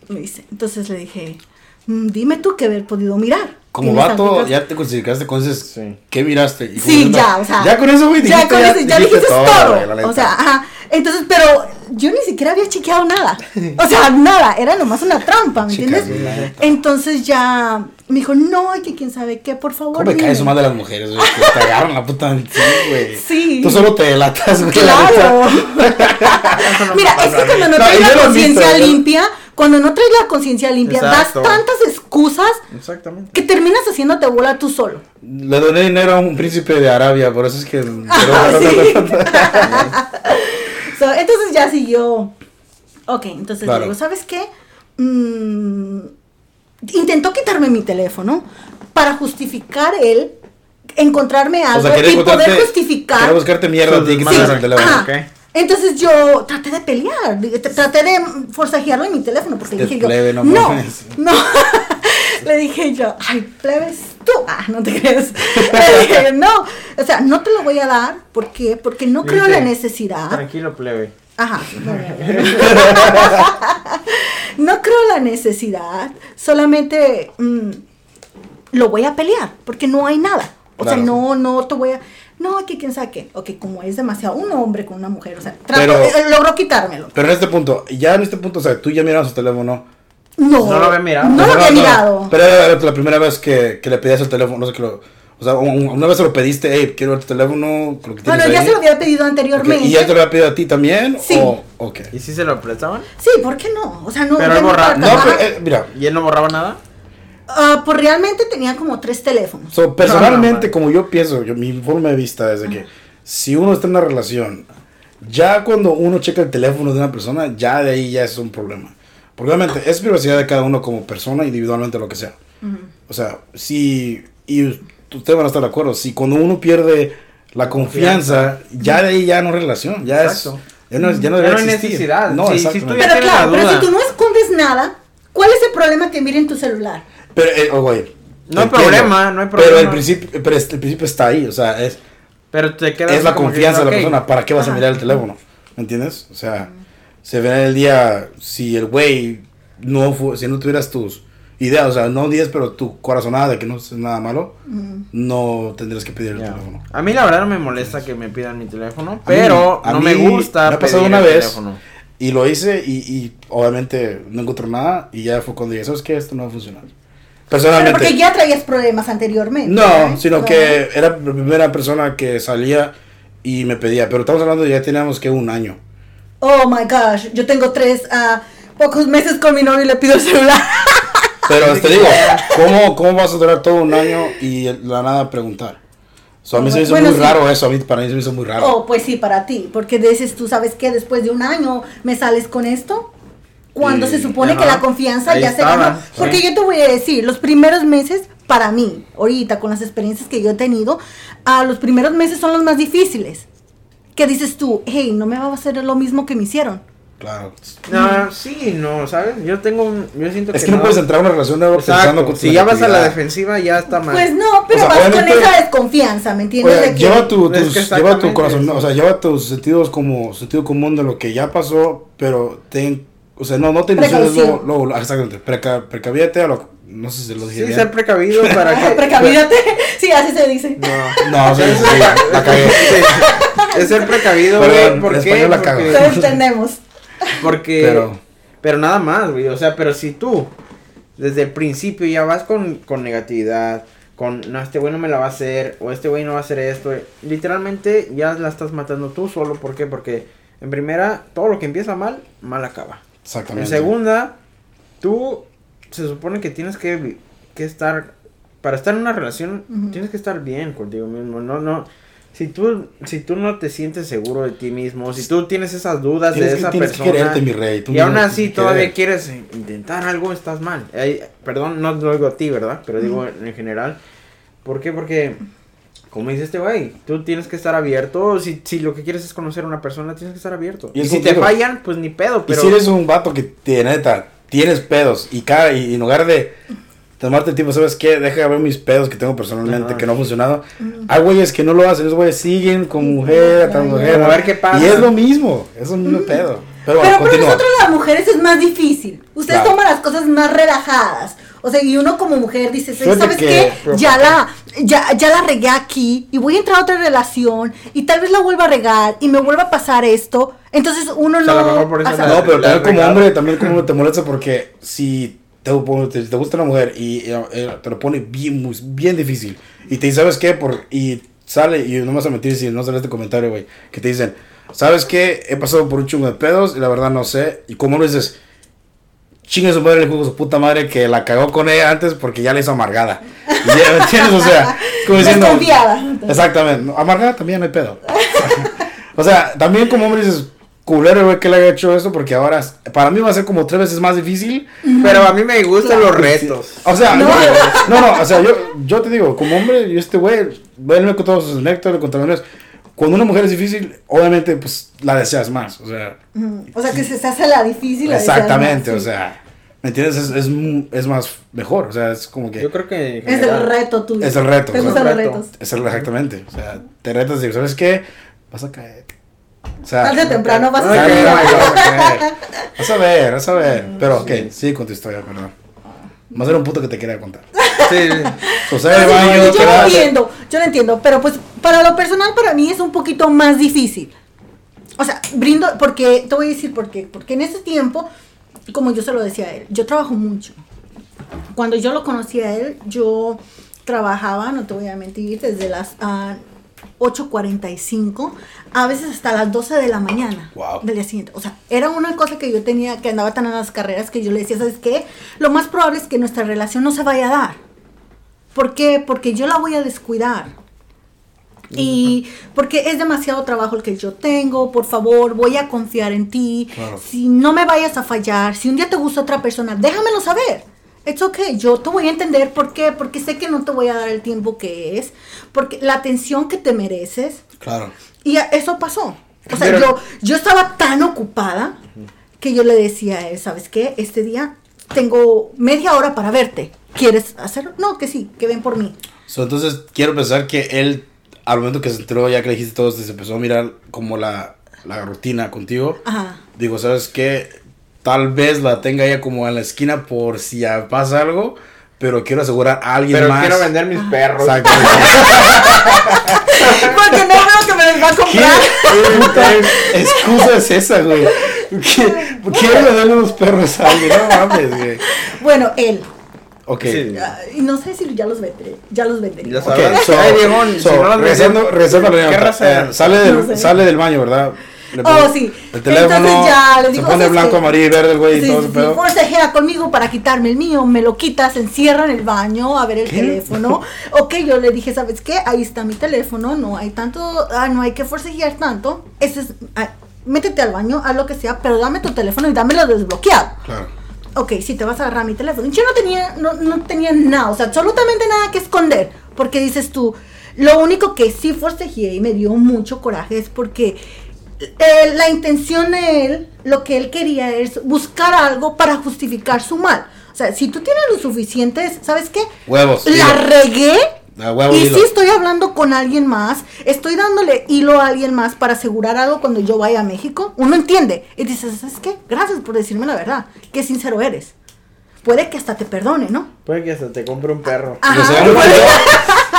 Me dice. Entonces le dije, "Mm, dime tú qué haber podido mirar. Como ¿Tienes vato, ya te clasificaste con ese. Sí. ¿Qué miraste? Y Sí, ya, o sea. Ya con eso, güey, Ya dijiste, con eso, ya dijiste todo. güey, o sea, ajá. Entonces, pero yo ni siquiera había chequeado nada. O sea, nada, era nomás una trampa, ¿me Chicas, entiendes? Entonces ya me dijo, no, que quién sabe qué, por favor. ¿Cómo me dime". cae eso más de las mujeres, güey? Que te agarran la puta. Sí, güey. Sí. Tú solo te delatas, güey. la Claro. Mira, es que cuando no No, yo la conciencia limpia, cuando no traes la conciencia limpia, Exacto. das tantas excusas Exactamente. que terminas haciéndote bola tú solo. Le doné dinero a un príncipe de Arabia, por eso es que. Ah, sí. So, entonces ya siguió. Ok, entonces Claro. digo, ¿sabes qué? Mm, intentó quitarme mi teléfono para justificar él encontrarme O algo sea, y poder justificar. Quería buscarte mierda a ti que Sí. tienes el teléfono. Ajá. ok. Entonces yo traté de pelear, traté de forzajearlo en mi teléfono porque le Este dije yo, plebe, no no, mames". no, le dije yo, ay, plebes tú, ah, no te creas, le dije, no, o sea, no te lo voy a dar, ¿por qué? Porque no creo Dice, la necesidad, Tranquilo, plebe. ajá, no, no, creo la necesidad, solamente mm, lo voy a pelear, porque no hay nada, o sea, no, no te voy a... No, que quién sabe qué. Ok, como es demasiado un hombre con una mujer, o sea, trato- Pero- eh, logró quitármelo. Pero en este punto, ya en este punto, o sea, tú ya mirabas su teléfono. No, No lo había mirado. No lo O había mirado. Pero era la primera vez que, que le pedías el teléfono, no sé qué lo. O sea, un- una vez se lo pediste, hey, quiero ver tu teléfono, lo que bueno, ya ahí. se lo había pedido anteriormente. ¿Y ya te lo había pedido a ti también? Sí. O, ok. ¿Y si se lo prestaban? Sí, ¿por qué no? O sea, no. Pero él no borra- No, pero, eh, mira, ¿Y él no borraba nada? Ah, pues realmente tenía como tres teléfonos. so, personalmente, como yo pienso, yo, mi forma de vista es de que si uno está en una relación, ya cuando uno checa el teléfono de una persona, ya de ahí ya es un problema. Porque obviamente es privacidad de cada uno como persona, individualmente, lo que sea. O sea, si. Y ustedes van a estar de acuerdo, si cuando uno pierde la confianza, ya de ahí ya no es relación, ya Exacto. es. Ya no, es- ya no Ya debe no hay necesidad. No, Sí, si tú exactamente. ya Pero claro, la pero si tú no escondes nada, ¿cuál es el problema que miren tu celular? Pero, eh, oh, güey, No hay entiendo. problema, no hay Pero el problema. principio, pero es- el principio está ahí, o sea, es, Pero te quedas es la que, confianza de la persona. ¿Para qué vas a mirar el teléfono? ¿Me entiendes? O sea, se ve en el día, si el güey no fu- si no tuvieras tus ideas, o sea, no diez, pero tu corazonada de que no es nada malo, no tendrías que pedir el teléfono. A mí la verdad no me molesta que me pidan mi teléfono, pero A no mí- me gusta me ha pasado pedir una vez teléfono. y lo hice y, y obviamente no encontré nada y ya fue cuando dije, ¿sabes qué? Esto no va a funcionar. Pero Personalmente. porque ya traías problemas anteriormente. No, ¿verdad? sino No. que era la primera persona que salía y me pedía, pero estamos hablando de ya teníamos que un año. Oh my gosh, yo tengo tres ah, pocos meses con mi novio y le pido el celular. Pero te digo, ¿cómo, ¿cómo vas a durar todo un año y la nada preguntar? So, a mí se me hizo Bueno, muy sí. raro eso, a mí para mí se me hizo muy raro. Oh, pues sí, para ti. Porque dices, tú sabes que después de un año me sales con esto. Cuando Sí, se supone que ajá. la confianza ya se estaba, ganó. sí. Porque yo te voy a decir, los primeros meses para mí, ahorita, con las experiencias que yo he tenido, a los primeros meses son los más difíciles. ¿Qué dices tú? Hey, no me va a hacer lo mismo que me hicieron. Claro. No, sí, no, ¿sabes? Yo tengo un, yo siento Es que que no puedes entrar a una relación de pensando con si ya vas a la defensiva ya está mal. Pues no, pero O sea, vas con esa desconfianza, ¿me entiendes? Oye, De que- lleva tu, Es tus- que lleva tu corazón, eso. o sea, lleva tus sentidos como sentido común de lo que ya pasó, pero ten, o sea, no, no te ilusiones luego, luego, exactamente, preca, precavíate a lo, no sé si lo dije sí, bien. ser precavido para que Precavídate. sí, así se dice. No. No, sí, sí, la cagué. Sí, es ser precavido, güey, ¿por en qué? español la cago. Porque- Todos entendemos. Porque. Pero- Pero. nada más, güey. O sea, pero si tú desde el principio ya vas con, con negatividad, con no, este güey no me la va a hacer, o este güey no va a hacer esto, literalmente ya la estás matando tú solo. ¿Por qué? Porque en primera, todo lo que empieza mal, mal acaba. En Exactamente. segunda, tú se supone que tienes que, que estar. Para estar en una relación, Ujú. tienes que estar bien contigo mismo. No, no. Si tú, si tú no te sientes seguro de ti mismo, si tú tienes esas dudas Tienes de que- esa tienes que persona. quererte, mi rey, tú y aún así que todavía querer. quieres intentar algo, estás mal. Eh, perdón, no lo digo a ti, ¿verdad? Pero digo en general. ¿Por qué? Porque, como dice este güey, tú tienes que estar abierto. Si, si lo que quieres es conocer a una persona, tienes que estar abierto. Y si te fallan, pues ni pedo. Y Pero si eres un vato que tiene neta, tienes pedos y cada y en lugar de tomarte el tiempo, ¿sabes qué? Deja de ver mis pedos que tengo personalmente que no han funcionado. Hay güeyes que no lo hacen, esos güeyes siguen con mujer, tras mujer. A ver qué pasa. Y es lo mismo, es un mismo pedo. Pero bueno, Pero para nosotros las mujeres es más difícil. Ustedes Claro. toman las cosas más relajadas. O sea, y uno como mujer dice, ¿sabes que- qué? Ya la, ya, ya la regué aquí y voy a entrar a otra relación y tal vez la vuelva a regar y me vuelva a pasar esto. Entonces uno O sea, no... mejor por eso la- No, pero la también como hombre, también como hombre te molesta porque si te, te, te gusta una mujer y eh, eh, te lo pone bien, muy- bien difícil y te dice, ¿sabes qué? Por, y sale, y no me vas a mentir si no sale este comentario, güey, que te dicen, ¿sabes qué? He pasado por un chungo de pedos y la verdad no sé. Y como hombre dices, chingue su madre, le juego su puta madre que la cagó con ella antes porque ya la hizo amargada. Y ya, ¿Me entiendes? O sea, como diciendo... Exactamente. Amargada también no hay pedo. o sea, también como hombre dices, culero, güey, que le haya hecho eso, porque ahora, para mí va a ser como tres veces más difícil. Pero a mí me gustan Claro. los retos. O sea, No. no, no, no, o sea, yo, yo te digo, como hombre, y este güey, él me contó sus anécdotas, le contaron eso. Cuando una mujer es difícil, obviamente, pues, la deseas más, o sea. O sea, que se, se hace la difícil. la exactamente, o más, sí. sea, ¿me entiendes? Es, es, es más mejor, o sea, es como que, Yo creo que. Es el reto tuyo. Es el reto, Te o gustan los el reto. retos. es el- exactamente, o sea, te retas y digo, ¿sabes qué? Vas a caer. O sea, Tarde o temprano vas a caer. Vas a ver, vas a ver. Pero, ok, sigue con tu historia, perdón. Más era un puto que te quería contar. Sí, baño, yo lo quédate. entiendo, yo lo entiendo, pero pues para lo personal para mí es un poquito más difícil. O sea, brindo, porque, te voy a decir por qué, porque en ese tiempo, como yo se lo decía a él, yo trabajo mucho. Cuando yo lo conocí a él, yo trabajaba, no te voy a mentir, desde las ah, 8.45, a veces hasta las 12 de la mañana Wow. del día siguiente. O sea, era una cosa que yo tenía, que andaba tan en las carreras, que yo le decía, ¿sabes qué? Lo más probable es que nuestra relación no se vaya a dar. ¿Por qué? Porque yo la voy a descuidar. Y porque es demasiado trabajo el que yo tengo, por favor, voy a confiar en ti. Claro. Si no me vayas a fallar, si un día te gusta otra persona, déjamelo saber. Es ok, yo te voy a entender por qué, porque sé que no te voy a dar el tiempo que es, porque la atención que te mereces. Claro. Y eso pasó. O sea, Pero- yo, yo estaba tan ocupada que yo le decía a él, ¿sabes qué? Este día tengo media hora para verte. ¿Quieres hacerlo? No, que sí, que ven por mí. So, entonces, quiero pensar que él, al momento que se enteró, ya que le dijiste todo, se empezó a mirar como la, la rutina contigo. Ajá. Digo, ¿sabes qué? Tal vez la tenga ella como en la esquina por si ya pasa algo, pero quiero asegurar a alguien Pero más. quiero vender mis perros. Exacto. Porque no veo que me los va a ¿Qué comprar. puta excusa es esa, güey? ¿Qué- Quiero darle unos perros a alguien, no mames, güey. Bueno, él. Ok. Sí. Ah, Y no sé si ya los venderé. Ya los vendería. Ya Ok, sabes. so, Ay, viejón, so, ¿qué anécdota, raza? eh, sale, del, No sé. sale del baño, ¿verdad? Oh, pone sí. El teléfono, Entonces ya le se digo, pone ¿sabes blanco, amarillo y verde el güey y Sí, todo sí, ese conmigo para quitarme el mío, me lo quita, se encierra en el baño a ver el ¿Qué? teléfono. Ok, yo le dije, ¿sabes qué? Ahí está mi teléfono, no hay tanto, ah, no hay que forcejear tanto. Ese es, ah, métete al baño, haz lo que sea, pero dame tu teléfono y dámelo desbloqueado. Claro. ok, si te vas a agarrar mi teléfono. Yo no tenía, no, no tenía nada, o sea, absolutamente nada que esconder. Porque dices tú, lo único que sí forcejeé y me dio mucho coraje es porque eh, la intención de él, lo que él quería es buscar algo para justificar su mal. O sea, si tú tienes lo suficientes, ¿sabes qué? Huevos. La dilo. regué. A huevo, y dilo. si estoy hablando con alguien más, estoy dándole hilo a alguien más para asegurar algo cuando yo vaya a México, uno entiende. Y dices, ¿sabes qué? Gracias por decirme la verdad. Qué sincero eres. Puede que hasta te perdone, ¿no? Puede que hasta te compre un perro. Ajá.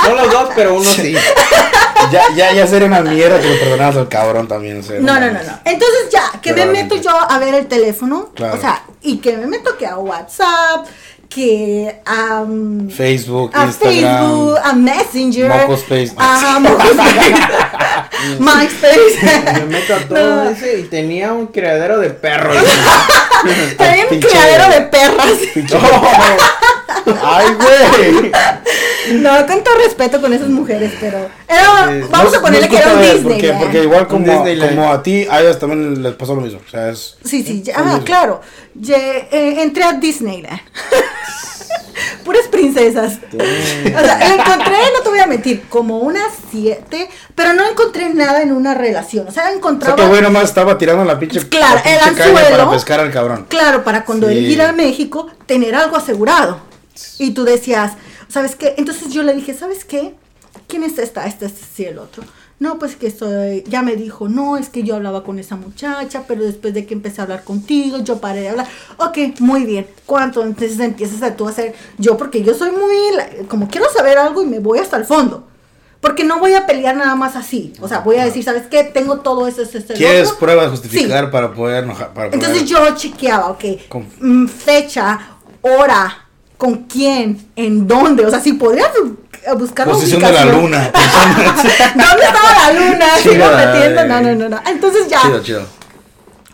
No los dos, pero uno sí. ya, ya, ya sería una mierda que le perdonaras al cabrón también. o sea, No, no, no, no. Entonces ya, que me meto yo a ver el teléfono, Claro. o sea, y que me meto que a WhatsApp, que a, um, Facebook, a Instagram. Facebook, a Messenger, Mocospace. a Mocospace, MySpace. Me meto a todo No. ese y tenía un criadero de perros. También un criadero de perras. Ay, güey. No, con todo respeto con esas mujeres, pero era, Sí, vamos No- a ponerle no que era un Disney. Porque, porque igual como, como a ti, a ellas también les pasó lo mismo. O sea, es. Sí, sí, ya, ah, claro. Eh, entré a Disneyland. Puras princesas. O sea, encontré, no te voy a mentir, como unas siete, pero no encontré nada en una relación. O sea, O sea, encontraba. que güey nomás estaba tirando la pinche. Claro, la pinche el anzuelo. Para pescar al cabrón. Claro, para cuando él ir a México, tener algo asegurado. Y tú decías, ¿sabes qué? Entonces yo le dije, ¿sabes qué? ¿Quién es esta? Este, este, sí, el otro. No, pues que estoy, ya me dijo, no, es que yo hablaba con esa muchacha, pero después de que empecé a hablar contigo, yo paré de hablar. Ok, muy bien. ¿Cuánto? Entonces empiezas a tú a hacer, yo porque yo soy muy, como quiero saber algo y me voy hasta el fondo. Porque no voy a pelear nada más así. O sea, voy a decir, ¿sabes qué? Tengo todo eso, el ¿Quieres otro. pruebas Sí. justificar para poder enojar? Para poder- Entonces yo chequeaba, ok, Con- mm, fecha, hora, con quién, en dónde, o sea, si podrías bu- buscar Posición de la luna. ¿Dónde estaba la luna? Sigo metiendo, no, no, no, no. Entonces ya, Chido, chido.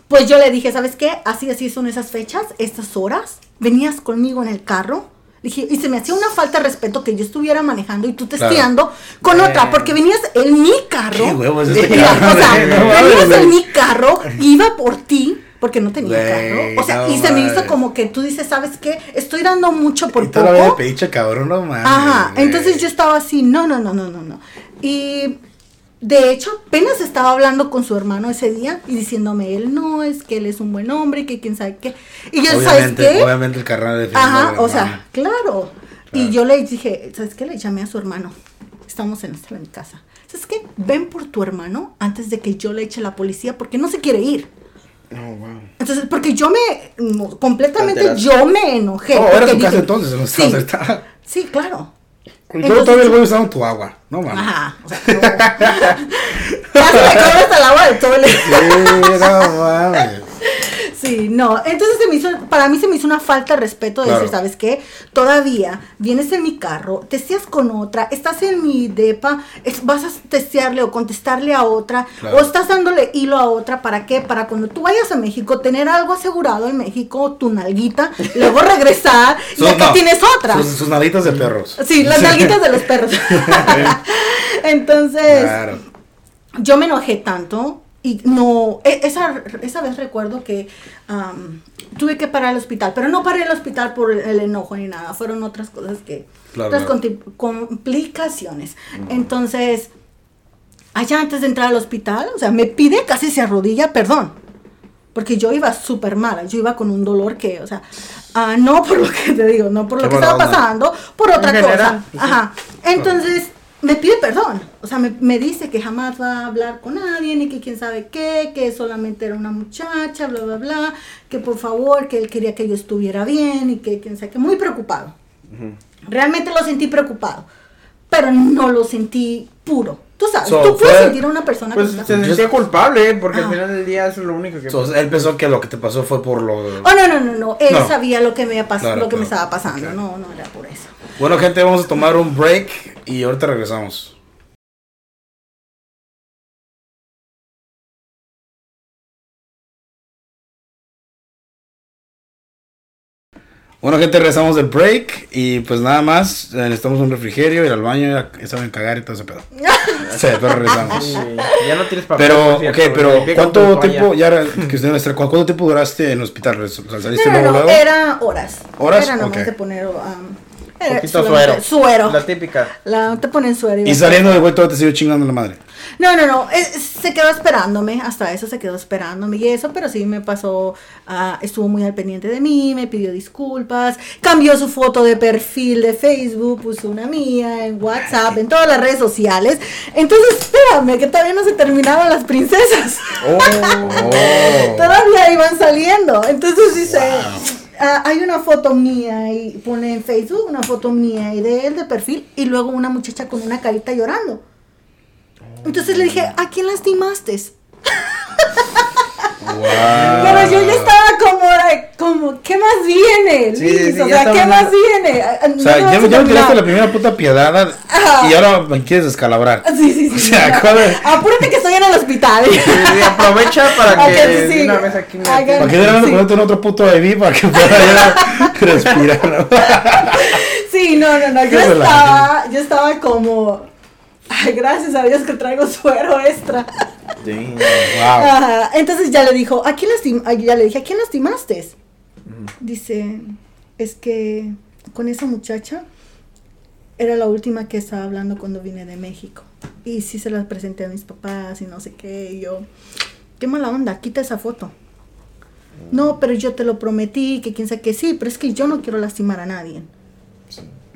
pues yo le dije, ¿sabes qué? Así, así son esas fechas, estas horas. Venías conmigo en el carro. Dije, y se me hacía una falta de respeto que yo estuviera manejando y tú testeando con Eh. otra, porque venías en mi carro. ¿Qué huevos este cabrón? o sea, venías en mi carro, iba por ti, porque no tenía Güey, carro. O sea, no y se me hizo como que tú dices, ¿sabes qué? Estoy dando mucho por Y poco. pediche cabrón, no mames. Ajá, entonces yo estaba así, no, no, no, no, no, no. Y de hecho, apenas estaba hablando con su hermano ese día y diciéndome él, no, es que él es un buen hombre, que quién sabe qué. Y yo, ¿sabes Obviamente, qué? obviamente el carnal de Ajá, o sea, claro. Y yo le dije, ¿sabes qué? Le llamé a su hermano. Estamos en, en casa. ¿Sabes qué? Ven por tu hermano antes de que yo le eche a la policía porque no se quiere ir. Oh, wow. Entonces, porque yo me, completamente Alteraste. yo me enojé. Oh, era porque tu casa dije, entonces, no sí, estaba- estaba- sí, claro. Y luego Entonces- todavía el güey estaba en tu agua. No mames. Ajá, o sea, no. Ya se me acabó hasta el agua del toilet. Sí, no mames. Sí, no. Entonces se me hizo, para mí se me hizo una falta de respeto de Claro. decir, ¿sabes qué? Todavía vienes en mi carro, testeas con otra, estás en mi depa, es- vas a testearle o contestarle a otra, Claro. o estás dándole hilo a otra, ¿para qué? Para cuando tú vayas a México, tener algo asegurado en México, tu nalguita, luego regresar y acá no, tienes otra. Sus, sus nalitas de perros. Sí, las nalguitas de los perros. Entonces, Claro. yo me enojé tanto y no, e- esa, esa vez recuerdo que tuve que parar al hospital, pero no paré al hospital por el enojo ni nada, fueron otras cosas que, Claro, otras claro. complicaciones. Entonces, allá antes de entrar al hospital, o sea, me pide casi se arrodilla, perdón. Porque yo iba súper mala, yo iba con un dolor que, o sea, ah, no por lo que te digo, no por lo Qué que estaba onda. pasando, por otra En general, cosa. pues, Ajá. Entonces, me pide perdón. O sea, me, me dice que jamás va a hablar con nadie, ni que quién sabe qué, que solamente era una muchacha, bla, bla, bla, que por favor, que él quería que yo estuviera bien y que quién sabe qué, muy preocupado. Realmente lo sentí preocupado, pero no lo sentí puro. Tú sabes, So, tú puedes fue- sentir a una persona Pues se sentía culpable, porque Ah. al final del día eso es lo único que... So, él pensó que lo que te pasó fue por lo. Oh, no, no, no, no. Él No. sabía lo que me, pas- Claro, lo que me estaba pasando. No, no era por eso. Bueno, gente, vamos a tomar un break y ahorita regresamos. Bueno, gente, regresamos del break y pues nada más, eh, necesitamos un refrigerio, ir al baño, ya saben cagar y todo ese pedo. Sí, pero regresamos. Sí, ya no tienes papel. Pero, ok, cierto, pero ¿cuánto tiempo ya era, que usted ¿cu- ¿cuánto tiempo duraste en el hospital? O sea, ¿Saliste No, no, luego, no, luego? era horas. ¿Horas? Era nomás de poner um, era Poquito solamente- suero. Suero. La típica. La- te ponen suero. Y saliendo de todo te siguió chingando la madre. No, no, no, eh, se quedó esperándome, hasta eso se quedó esperándome y eso, pero sí me pasó, ah, estuvo muy al pendiente de mí, me pidió disculpas, cambió su foto de perfil de Facebook, puso una mía en WhatsApp, en todas las redes sociales. Entonces, espérame, que todavía no se terminaron las princesas. Oh. Todavía iban saliendo. Entonces dice, ah, hay una foto mía y pone en Facebook una foto mía y de él de perfil y luego una muchacha con una carita llorando. Entonces le dije, ¿a quién lastimaste? Wow. Pero yo ya estaba de- como ¿qué más viene? Sí, o sea, ¿qué más viene? Ah, O sea, no ya, me tiraste la primera puta piedad y ahora me quieres descalabrar. Sí, sí, sí. O sea. Apúrate que estoy en el hospital. Sí, sí, aprovecha para que sí, de una vez aquí me ¿Para qué deberían de Sí. ponerte en otro puto IV para que pueda ya respirar? ¿no? Sí, no, no, no. Yo estaba, yo estaba como, ay, gracias a Dios que traigo suero extra. Sí. Wow. Ajá, Entonces ya le dijo, ¿a quién lastim ya le dije, ¿a quién lastimaste? Dice, es que con esa muchacha era la última que estaba hablando cuando vine de México. Y sí se las presenté a mis papás y no sé qué. Y yo, qué mala onda, quita esa foto. No, pero yo te lo prometí, que quién sabe que sí, pero es que yo no quiero lastimar a nadie.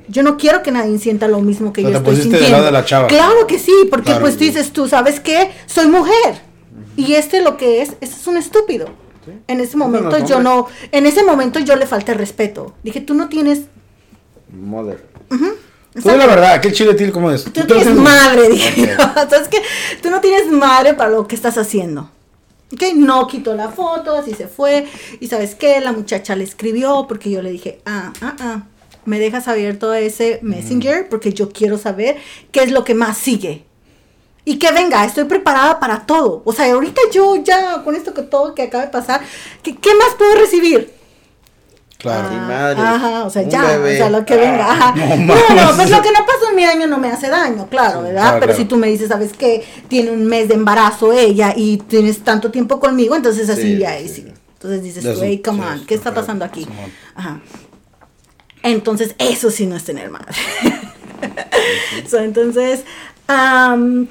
Yo no quiero que nadie sienta lo mismo que O sea, yo te estoy pusiste del sintiendo. lado de la chava. Claro que sí, porque Claro. pues dices tú, ¿sabes qué? Soy mujer. Y este lo que es, este es un estúpido. En ese momento yo no, en ese momento yo le falté respeto. Dije, tú no tienes, Mother. Tú di la verdad, aquel chile til cómo es. tú no tienes madre, dije Ok. yo. ¿Sabes qué? Tú no tienes madre para lo que estás haciendo. Ok, no quitó la foto, así se fue. Y sabes qué, la muchacha le escribió porque yo le dije, ah, ah, ah, me dejas abierto ese messenger porque yo quiero saber qué es lo que más sigue. Y que venga, estoy preparada para todo. O sea, ahorita yo ya, con esto que todo que acaba de pasar, ¿qué, qué más puedo recibir? Claro. Mi madre. Ajá, o sea, ya, bebé. o sea, lo que venga. Ajá. no No, no, pues lo que no pasó en mi año no me hace daño, claro, ¿verdad? claro, Pero claro. si tú me dices, ¿sabes qué? Tiene un mes de embarazo ella y tienes tanto tiempo conmigo, entonces así Sí, ya sí. sí. Entonces dices es hey, come sí, on, es ¿qué está pasando aquí? Ajá. Entonces, eso sí no es tener madre. So, entonces,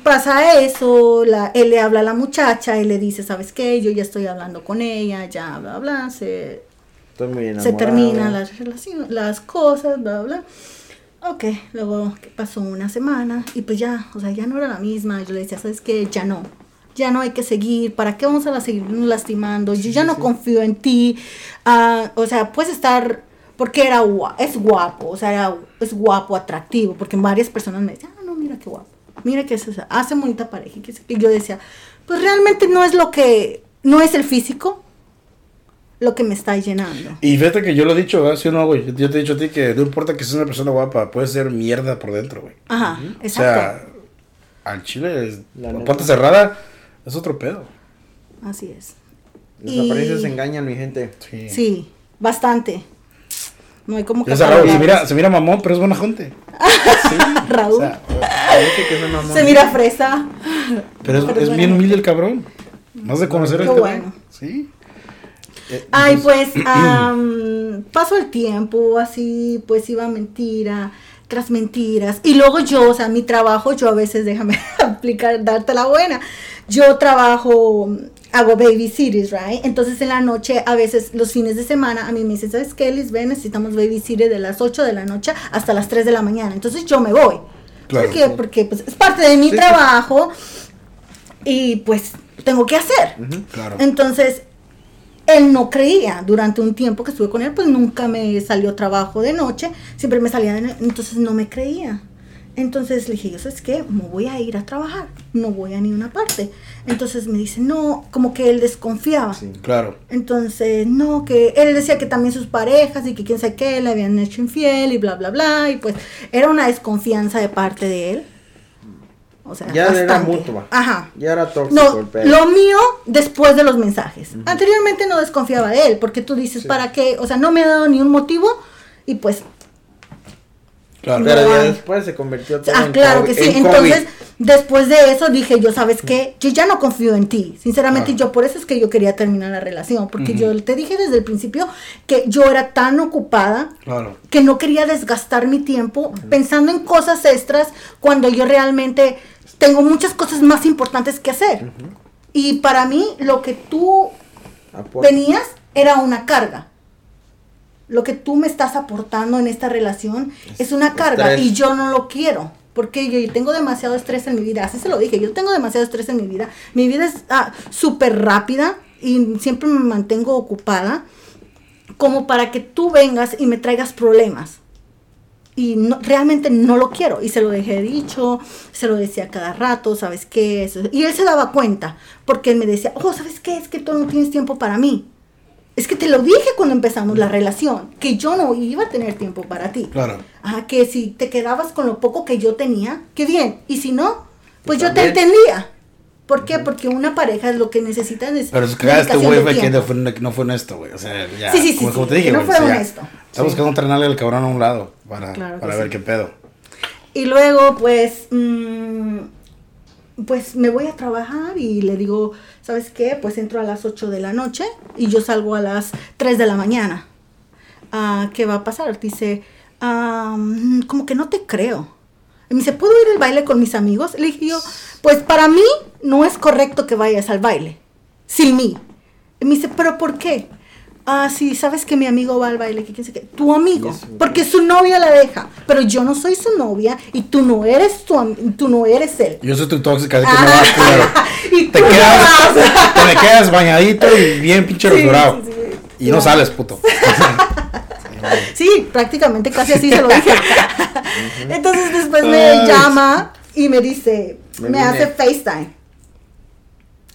pasa eso, la, él le habla a la muchacha y le dice, ¿sabes qué? Yo ya estoy hablando con ella, ya, bla, bla, se, Estoy muy enamorado. se terminan las relaciones, las cosas, bla, bla. Ok, luego pasó una semana y pues ya, o sea, ya no era la misma. Yo le decía, ¿sabes qué? Ya no. Ya no hay que seguir. ¿Para qué vamos a la seguirnos lastimando? Yo ya no confío en ti. Ah, o sea, puedes estar, porque era gua- es guapo, o sea, era- es guapo, atractivo, porque varias personas me decían, ah, no, mira qué guapo. Mira que es, o sea, hace bonita pareja. Y yo decía, pues realmente no es lo que, no es el físico lo que me está llenando. Y fíjate que yo lo he dicho, ¿verdad? Sí o no, güey. Yo te he dicho a ti que no importa que seas una persona guapa, puedes ser mierda por dentro, güey. Ajá, O exacto. sea, al chile, es, La la neta. puerta cerrada es otro pedo. Así es. Las Y- apariencias engañan, mi gente. Sí. Sí, bastante. No hay como Ya se, Raúl, se, mira, se mira mamón, pero es buena gente. Raúl. O sea, que mamón. se mira fresa. pero es, Pero es bien humilde el cabrón. Más de conocer güey. bueno. Sí. Eh, Ay, pues, am, pasó el tiempo, así, pues iba mentira tras mentiras. Y luego yo, o sea, mi trabajo, yo a veces, déjame aplicar, darte la buena. Yo trabajo, hago baby cities, right? Entonces en la noche, a veces los fines de semana, a mí me dicen, ¿sabes qué? Ven, necesitamos baby city de las 8 de la noche hasta las 3 de la mañana. Entonces yo me voy. Claro. ¿Por qué? Porque pues, es parte de mi Sí, trabajo y pues tengo que hacer. Claro. Entonces, él no creía. Durante un tiempo que estuve con él, pues nunca me salió trabajo de noche, siempre me salía de no- entonces no me creía. Entonces le dije, yo sabes qué, me voy a ir a trabajar, no voy a ni una parte. Entonces me dice, no, como que él desconfiaba. Sí. Claro. Entonces, no, que él decía que también sus parejas y que quién sabe qué le habían hecho infiel y bla, bla, bla. Y pues era una desconfianza de parte de él. O sea, Ya era mutua. Ajá. Ya era tóxico No, lo mío después de los mensajes. Anteriormente no desconfiaba de él, porque tú dices, ¿para qué? O sea, no me ha dado ni un motivo y pues, Claro. Pero No ya hay. después se convirtió todo ah, en claro COVID- que sí. en COVID. Entonces, Después de eso dije, yo sabes qué, yo ya no confío en ti. Sinceramente, yo por eso es que yo quería terminar la relación, porque yo te dije desde el principio que yo era tan ocupada Claro. que no quería desgastar mi tiempo pensando en cosas extras cuando yo realmente tengo muchas cosas más importantes que hacer. Y para mí lo que tú Aporte. venías era una carga. Lo que tú me estás aportando en esta relación es una carga estrés. y yo no lo quiero. Porque yo tengo demasiado estrés en mi vida. Así se lo dije. Yo tengo demasiado estrés en mi vida. Mi vida es ah, súper rápida y siempre me mantengo ocupada como para que tú vengas y me traigas problemas. Y no- realmente no lo quiero. Y se lo dejé dicho, se lo decía cada rato, ¿sabes qué? Eso- Y él se daba cuenta, porque él me decía, oh, ¿sabes qué? Es que tú no tienes tiempo para mí. Es que te lo dije cuando empezamos la relación, que yo no iba a tener tiempo para ti. Claro. Ah, que si te quedabas con lo poco que yo tenía, qué bien. Y si no, pues yo te entendía. ¿Por qué? Porque una pareja es lo que necesita es Pero cagada este güey fue que no fue, no fue honesto, güey. O sea, ya. Sí, sí, sí, como, sí, como te dije, que no fue o sea, honesto. Está buscando entrenarle al cabrón a un lado para, Claro para ver sí. qué pedo. Y luego, pues, mm, pues me voy a trabajar y le digo, ¿sabes qué? Pues entro a las 8 de la noche y yo salgo a las 3 de la mañana. Ah, ¿Qué va a pasar? Dice, "Ah, mm, como que no te creo. Y me dice, ¿puedo ir al baile con mis amigos? Le dije yo, pues para mí no es correcto que vayas al baile, sin mí. Y me dice, ¿pero por qué? Ah, sí, sabes que mi amigo va al baile, que quién sabe qué. Tu amigo, Yes. porque su novia la deja, pero yo no soy su novia y tú no eres tu tú no eres él. Yo soy tu tóxica, así que Ah, no vas, culero. y Te no quedas, te quedas bañadito y bien pinche Sí, restaurado. sí, sí. Y no sales, puto. Sí, prácticamente casi así se lo dije. Entonces después me llama y me dice, Me me, hace FaceTime.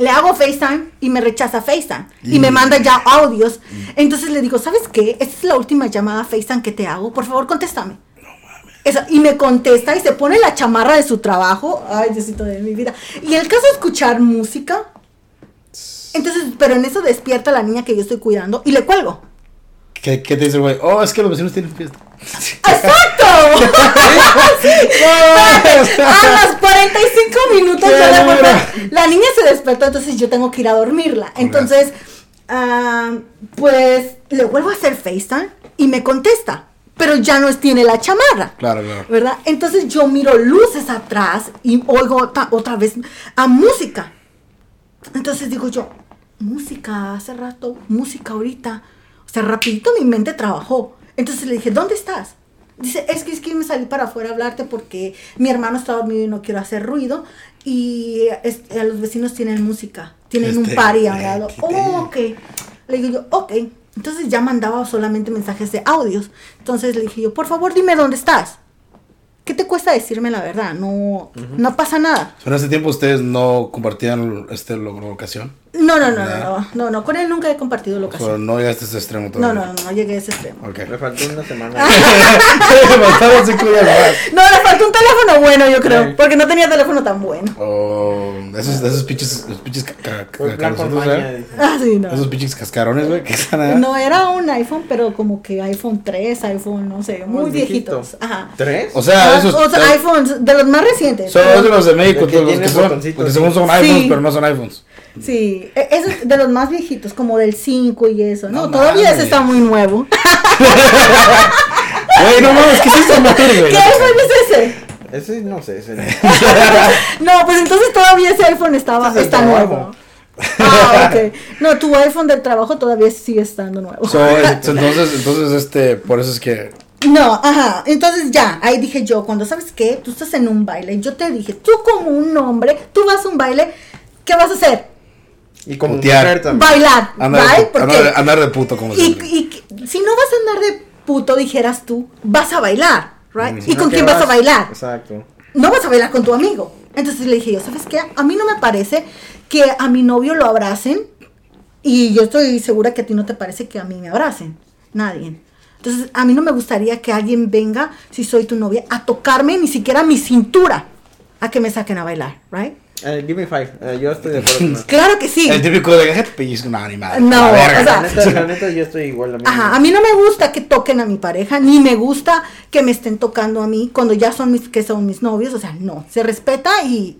Le hago FaceTime y me rechaza FaceTime. Y Y- me manda ya audios. Entonces le digo, ¿sabes qué? Esta es la última llamada FaceTime que te hago. Por favor, contéstame. Esa- y me contesta y se pone la chamarra de su trabajo. Ay, Diosito de mi vida. Y el caso es escuchar música. Entonces, pero en eso despierta la niña que yo estoy cuidando y le cuelgo. ¿Qué, ¿Qué te dice el güey? Oh, es que los vecinos tienen fiesta. ¡Exacto! A los 45 minutos ¡Qué yo le vuelvo- la niña se despertó, entonces yo tengo que ir a dormirla. Entonces, ah, pues le vuelvo a hacer FaceTime y me contesta, pero ya no tiene la chamarra. Claro, claro. ¿Verdad? Entonces yo miro luces atrás y oigo otra, otra vez a música. Entonces digo yo, música hace rato, música ahorita. Sea, rapidito mi mente trabajó. Entonces le dije, ¿dónde estás? Dice, es que es que me salí para afuera a hablarte porque mi hermano está dormido y no quiero hacer ruido. Y este, los vecinos tienen música, tienen un Este, party eh, al lado. Oh, ok. Le digo yo, ok. Entonces ya mandaba solamente mensajes de audios. Entonces le dije yo, por favor dime dónde estás. ¿Qué te cuesta decirme la verdad? No, no pasa nada. En ese tiempo ustedes no compartían este, la locación. No, no, no, no, no, no, no, con él nunca he compartido O sea, locación. no llegaste a ese extremo No, todavía. no, no, no llegué a ese extremo. Ok. Me faltó una semana. Me faltaron cinco días más. No, le faltó un teléfono bueno, yo creo, porque no tenía teléfono tan bueno. O esos, esos pinches, esos pinches. Ah, sí, no. Esos pinches cascarones, güey, que están ahí. No era un iPhone, pero como que iPhone 3, iPhone, no sé, muy Muy viejito. viejitos. Ajá. ¿Tres? O sea, Ah, esos. o sea, iPhones de los más recientes. Son pero- de los de México, los que son. según son iPhones, Sí. pero no son iPhones. Sí, e- esos de los más viejitos, como del 5 y eso. No, No todavía ese está muy nuevo. Güey, no mames, ¿qué es güey? ¿Qué iPhone es ese? Ese no sé, ese no. No, pues entonces todavía ese iPhone estaba, Ese es está nuevo. Ah, ok. No, tu iPhone del trabajo todavía sigue estando nuevo. So, entonces, entonces, este, por eso es que. No, ajá. Entonces ya, ahí dije yo, cuando sabes qué, tú estás en un baile, yo te dije, tú como un hombre, tú vas a un baile, ¿qué vas a hacer? Y como Putear. mujer también. Bailar, Andar, de, andar, de- andar de puto, como y, y si no vas a andar de puto, dijeras tú, vas a bailar, ¿right? ¿Y con ¿qué quién vas a bailar? Exacto. no vas a bailar con tu amigo. Entonces le dije yo, ¿sabes qué? A mí no me parece que a mi novio lo abracen y yo estoy segura que a ti no te parece que a mí me abracen. Nadie. Entonces a mí no me gustaría que alguien venga, si soy tu novia, a tocarme ni siquiera mi cintura, a que me saquen a bailar, ¿right? Eh, give me five. Eh, yo estoy de acuerdo con. Claro que sí. El típico de que te pellizco una animal. No, la verga. o sea, La neta, la neta, yo estoy igual. a mí Ajá, a mí no me gusta que toquen a mi pareja, ni me gusta que me estén tocando a mí cuando ya son mis, que son mis novios, o sea, no, se respeta y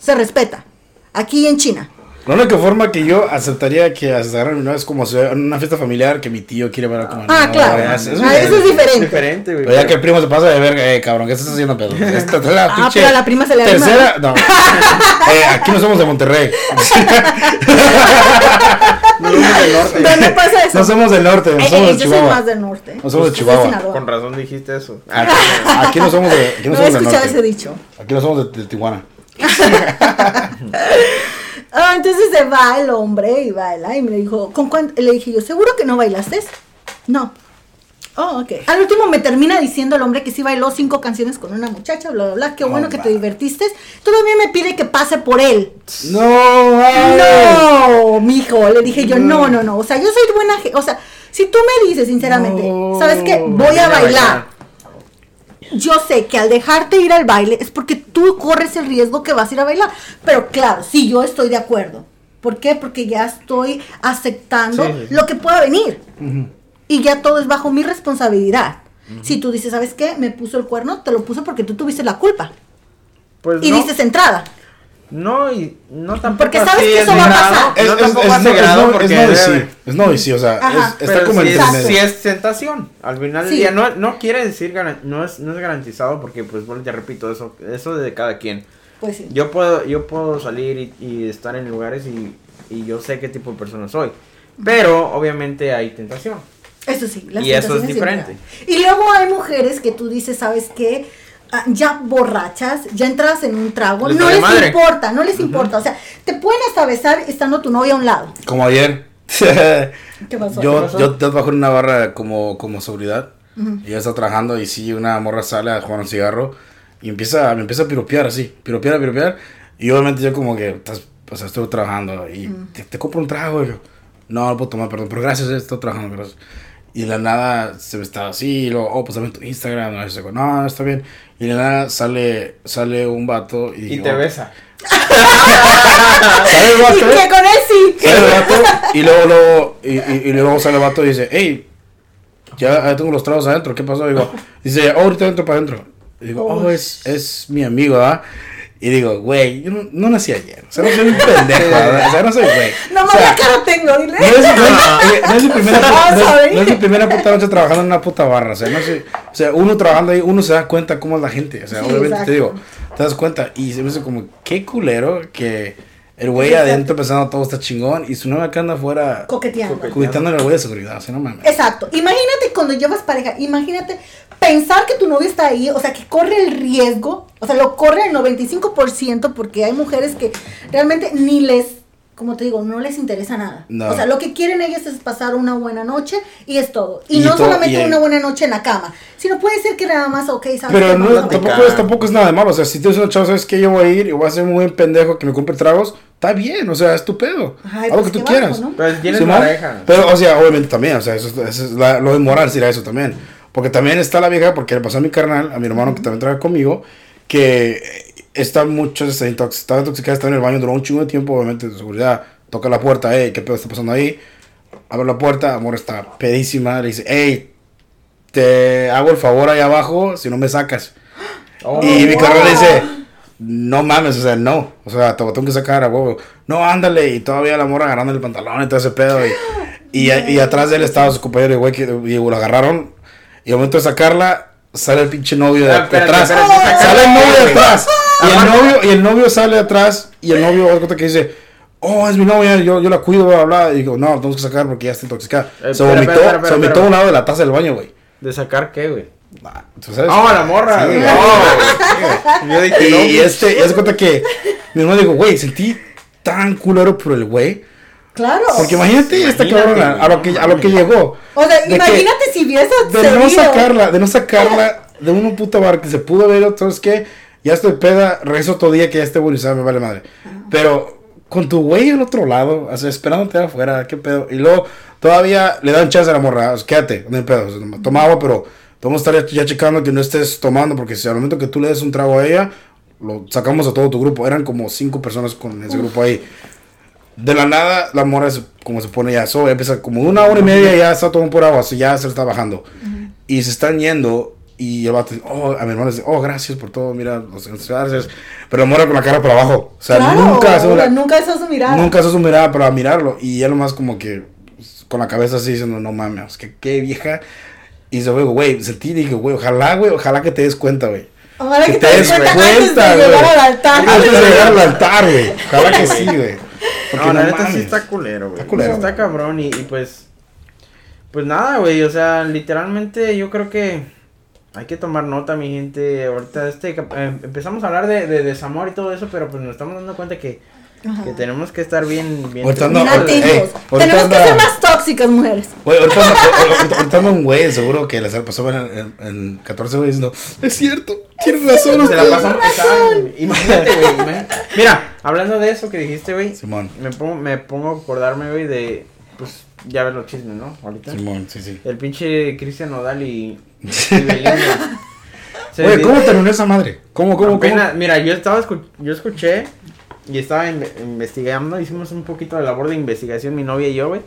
se respeta. Aquí en China. La única forma que yo aceptaría que agarraran mi novia es como si en una fiesta familiar que mi tío quiere ver como Ah, no, claro. ya, eso es Ah, eso es diferente. diferente. diferente, güey. Pero ya que el primo se pasa de verga, eh, cabrón, ¿qué estás haciendo, pedo? Esta es la Ah, pinche pero a la prima se le. Tercera, no. Eh, aquí no somos de Monterrey. No somos del norte. ¿Dónde pasa eso? No somos del norte, no Eh, somos eh, de yo soy Chihuahua. más del norte. No somos de Yo soy Chihuahua. Con razón dijiste eso. Aquí, aquí no somos de, aquí no No he somos del escuchado ese dicho. Aquí no somos de, de Tijuana. Ah, entonces se va el hombre y baila y me dijo, ¿con cuánto? Le dije yo, ¿seguro que no bailaste? No. Oh, ok. Al último me termina diciendo el hombre que sí bailó cinco canciones con una muchacha, bla, bla, bla. Qué bueno Oh, que va. te divertiste. Todavía me pide que pase por él. No. No, mijo, le dije yo, no, no, no. O sea, yo soy buena, o sea, si tú me dices sinceramente, No. ¿sabes qué? Voy a bailar. Yo sé que al dejarte ir al baile es porque tú corres el riesgo que vas a ir a bailar. Pero claro, sí, yo estoy de acuerdo. ¿Por qué? Porque ya estoy aceptando Sí, sí, sí. lo que pueda venir. Y ya todo es bajo mi responsabilidad. Si tú dices, ¿sabes qué? Me puso el cuerno, te lo puso porque tú tuviste la culpa. Pues Y no, dices entrada. No, y no tampoco Porque sabes que es eso va a grado, pasar. Es, no es, tampoco es, no- es, no- porque es novicio, debe- es novicio, o sea, Ajá. es- está Pero como sí, entre es, sí es tentación. Al final del Sí. día no, no quiere decir, no es, no es garantizado porque, pues, bueno, te repito, eso, eso es de cada quien. Pues sí. Yo puedo, yo puedo salir y, y estar en lugares y, y yo sé qué tipo de persona soy. Pero, obviamente, hay tentación. Eso sí, las Y eso es diferente. Y luego hay mujeres que tú dices, ¿sabes qué? Ah, ya borrachas, ya entras en un trago, Les no les madre. importa, no les importa. O sea, te pueden hasta besar estando tu novia a un lado. Como ayer. ¿Qué pasó? yo, ¿Qué pasó? yo trabajo en una barra como, como seguridad. Y yo estaba trabajando y sí, una morra sale a jugar un cigarro y empieza, me empieza a piropear así, piropear, piropear. Y obviamente yo como que, estás, o sea, estoy trabajando y te, te compro un trago. Y yo, no, no puedo tomar, perdón, pero gracias, eh, estoy trabajando, gracias. Y de la nada se me estaba así, y luego, oh, pues dame tu Instagram, no, no, está bien. Y de la nada sale, sale un vato y, Y digo, te besa. ¿Sale el vato? Y que con él sí. Sale el vato y luego, luego, y, y, y luego sale el vato y dice, hey, ya, ya tengo los tragos adentro, ¿qué pasó? Digo, dice, oh, ahorita entro para adentro. Y digo, oh, es, es mi amigo, ¿ah? Y digo, güey, yo no, no nací ayer. O sea, no soy un pendejo, ¿verdad? O sea, no soy güey. No o más sea, la cara tengo, dile. no es, no, no es mi primera, no a es- ver. no es mi primera puta noche trabajando en una puta barra. O sea, no sé, o sea, uno trabajando ahí, uno se da cuenta cómo es la gente. O sea, Sí, obviamente exacto. te digo, te das cuenta. Y se me hace como, qué culero que el güey adentro pensando todo está chingón y su novia que anda afuera Coqueteando. cuidándole al güey de seguridad. O sea, no mames. Exacto. Imagínate cuando llevas pareja, imagínate pensar que tu novio está ahí, o sea, que corre el riesgo, o sea, lo corre el 95% porque hay mujeres que realmente ni les, como te digo, no les interesa nada. No. O sea, lo que quieren ellas es pasar una buena noche y es todo. Y, Y no todo- solamente y- una buena noche en la cama, sino puede ser que nada más, ok, ¿sabes Pero no, tampoco, es, tampoco es nada de malo. O sea, si tú eres una chava, sabes que yo voy a ir y voy a ser un buen pendejo que me compre tragos, está bien. O sea, es tu pedo. Ay, Haz lo pues que tú bajo, quieras. ¿no? Pero si tienes Simón, pareja. Pero, o sea, obviamente también, o sea, eso, es- eso es la- lo inmoral decir a eso también. Porque también está la vieja, porque le pasó a mi carnal, a mi hermano que también trabaja conmigo, que está mucho, está intoxicada, está en el baño, duró un chingo de tiempo, obviamente, de seguridad. Toca la puerta, hey, ¿qué pedo está pasando ahí? Abre la puerta, amor está pedísima, le dice, hey, te hago el favor ahí abajo si no me sacas. Oh, y mi wow. carnal le dice, no mames, o sea, no. O sea, te tengo que sacar a huevo. No, ándale. Y todavía la morra agarrando el pantalón y todo ese pedo. Y, y, y atrás de él estaba su compañero, y güey, que y lo agarraron. Y al momento de sacarla, sale el pinche novio de, Ah, atrás. Sale el novio de atrás. Y el novio, y el novio sale atrás. Y el novio, que dice, oh, es mi novia, yo, yo la cuido, bla, bla. bla. Y digo, no, tenemos que sacar porque ya está intoxicada. Eh, se vomitó, se vomitó a un lado de la taza del baño, güey. ¿De sacar qué, güey? Ah, ¿tú sabes? Oh, la morra. Yo dije, Y, no, este, y haz de cuenta que mi hermano dijo, güey, sentí tan culero por el güey. Claro. Porque imagínate esta Imagínate, cabrona a lo que, a lo que llegó. o sea, de que- imagínate si hubiese De no sacarla, de no sacarla de un puto bar que se pudo ver, ¿sabes qué? Ya estoy peda, rezo todo día que ya esté buenizada, me vale madre. Pero con tu güey al otro lado, o sea, esperándote afuera, qué pedo. Y luego todavía le dan chance a la morra, o sea, quédate, no hay pedo. o sea, toma agua, pero vamos a estar ya, ya checando que no estés tomando, porque si al momento que tú le des un trago a ella, lo sacamos a todo tu grupo. Eran como cinco personas con ese grupo ahí. De la nada, la mora se- como se pone ya, so, empieza como una hora y media, ya está todo por agua, ya se está bajando. Y se están yendo, y el vato, oh, a mi hermano dice, oh, gracias por todo, mira, los gracias. Pero la mora con la cara para abajo, o sea, Claro, nunca hace una- nunca es su mirada. Nunca hace su mirada para mirarlo. Y él nomás como que con la cabeza así diciendo, no mames, que qué vieja. Y se güey, güey, sentí y dije, güey, ojalá, güey, ojalá que te des cuenta, güey. Ojalá que Que te te des cuenta cuenta, antes de llegar güey. al altar. Antes de llegar al altar, güey. Ojalá que sí, güey. Porque No, la no neta sí está culero, güey. Está culero. Está cabrón y, y pues. Pues nada, güey. O sea, literalmente yo creo que hay que tomar nota, mi gente. Ahorita este eh, empezamos a hablar de, de desamor y todo eso, pero pues nos estamos dando cuenta que, que tenemos que estar bien. bien Ahorita Bien No, ahorita- activos. ey, ahorita Tenemos que ser más tóxicas, mujeres. Güey, ahorita anda- ahorita- ahorita anda un güey, seguro que les pasó en, en, en 14 güey diciendo, es cierto, tienes razón. Se la usted". pasamos estaban- Imagínate, güey. Mira, hablando de eso que dijiste, güey. Simón, Me pongo, me pongo a acordarme, güey, de. Pues ya ves los chismes, ¿no? Ahorita. Simón, sí, sí. El pinche Cristian Nodal y. y Belinda. Di- ¿cómo terminó esa madre? ¿Cómo, cómo, cómo? Apenas- Mira, yo estaba escu- yo escuché y estaba inve- investigando, hicimos un poquito de labor de investigación mi novia y yo, güey.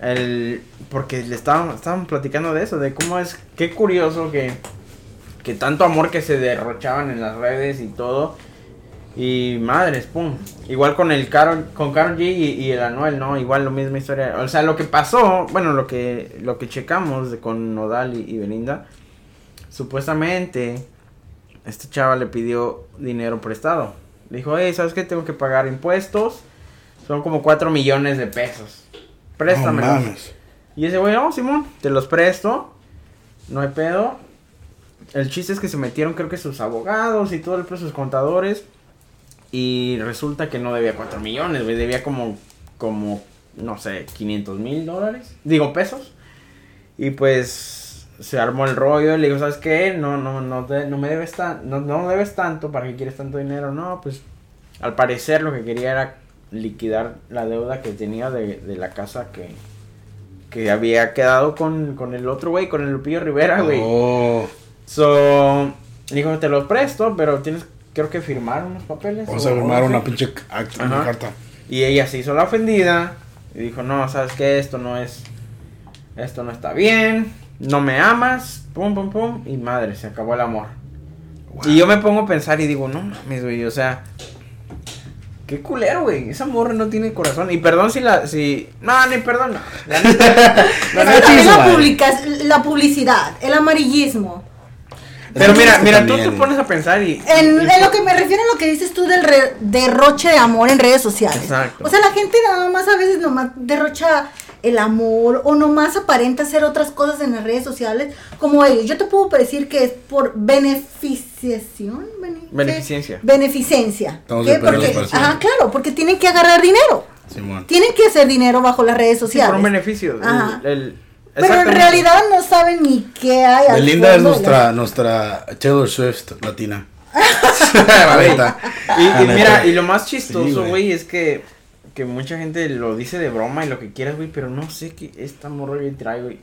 El, porque le estaban, estaban platicando de eso, de cómo es, qué curioso que, que tanto amor que se derrochaban en las redes y todo. Y madres, pum. Igual con el Karol, con Karol G y, y el Anuel, ¿no? Igual la misma historia. O sea, lo que pasó, bueno, lo que, lo que checamos con Nodal y, y Belinda, supuestamente este chava le pidió dinero prestado. Le dijo, hey, ¿sabes qué? Tengo que pagar impuestos. Son como 4 millones de pesos. Préstamelo. No mames. y ese güey, no, Simón, te los presto. No hay pedo. El chiste es que se metieron, creo que sus abogados y todo el sus contadores. Y resulta que no debía 4 millones, güey. Debía como, como, no sé, 500 mil dólares. Digo, pesos. Y pues se armó el rollo. Le digo, ¿sabes qué? No, no, no, te- no me debes tan, no, no debes tanto. ¿Para qué quieres tanto dinero? No, pues al parecer lo que quería era liquidar la deuda que tenía de, de la casa que, que había quedado con, con el otro güey, con el Lupillo Rivera, güey. Oh, So, dijo, te los presto, pero tienes, creo que firmar unos papeles. vamos o- a o firmar no sé". una pinche una carta. Y ella se hizo la ofendida y dijo, no, sabes que esto no es, esto no está bien, no me amas, pum, pum, pum, y madre, se acabó el amor. Y yo me pongo a pensar y digo, no mames, güey, o sea, qué culero, güey, esa morra no tiene corazón. Y perdón si la, si, no, ni perdón, no. La neta, la neta- publica- la publicidad, el amarillismo. Pero mira, mira, tú te pones a pensar y... En, y- en lo que me refiero a lo que dices tú del re- derroche de amor en redes sociales. Exacto. O sea, la gente nada más a veces nomás derrocha el amor o nomás aparenta hacer otras cosas en las redes sociales como ellos. Yo te puedo decir que es por beneficiación. bene- ¿qué? Beneficencia. Beneficencia. ¿Qué? Porque, ajá, claro, porque tienen que agarrar dinero. Simón. Tienen que hacer dinero bajo las redes Sí, por sociales. un beneficio. el- Ajá. el- Pero en realidad no saben ni qué hay. al Belinda es nuestra, nuestra Taylor Swift latina. La. Y, mira, y lo más chistoso, güey. güey, es que, que mucha gente lo dice de broma y lo que quieras, güey, pero no sé qué esta morra que trae, güey.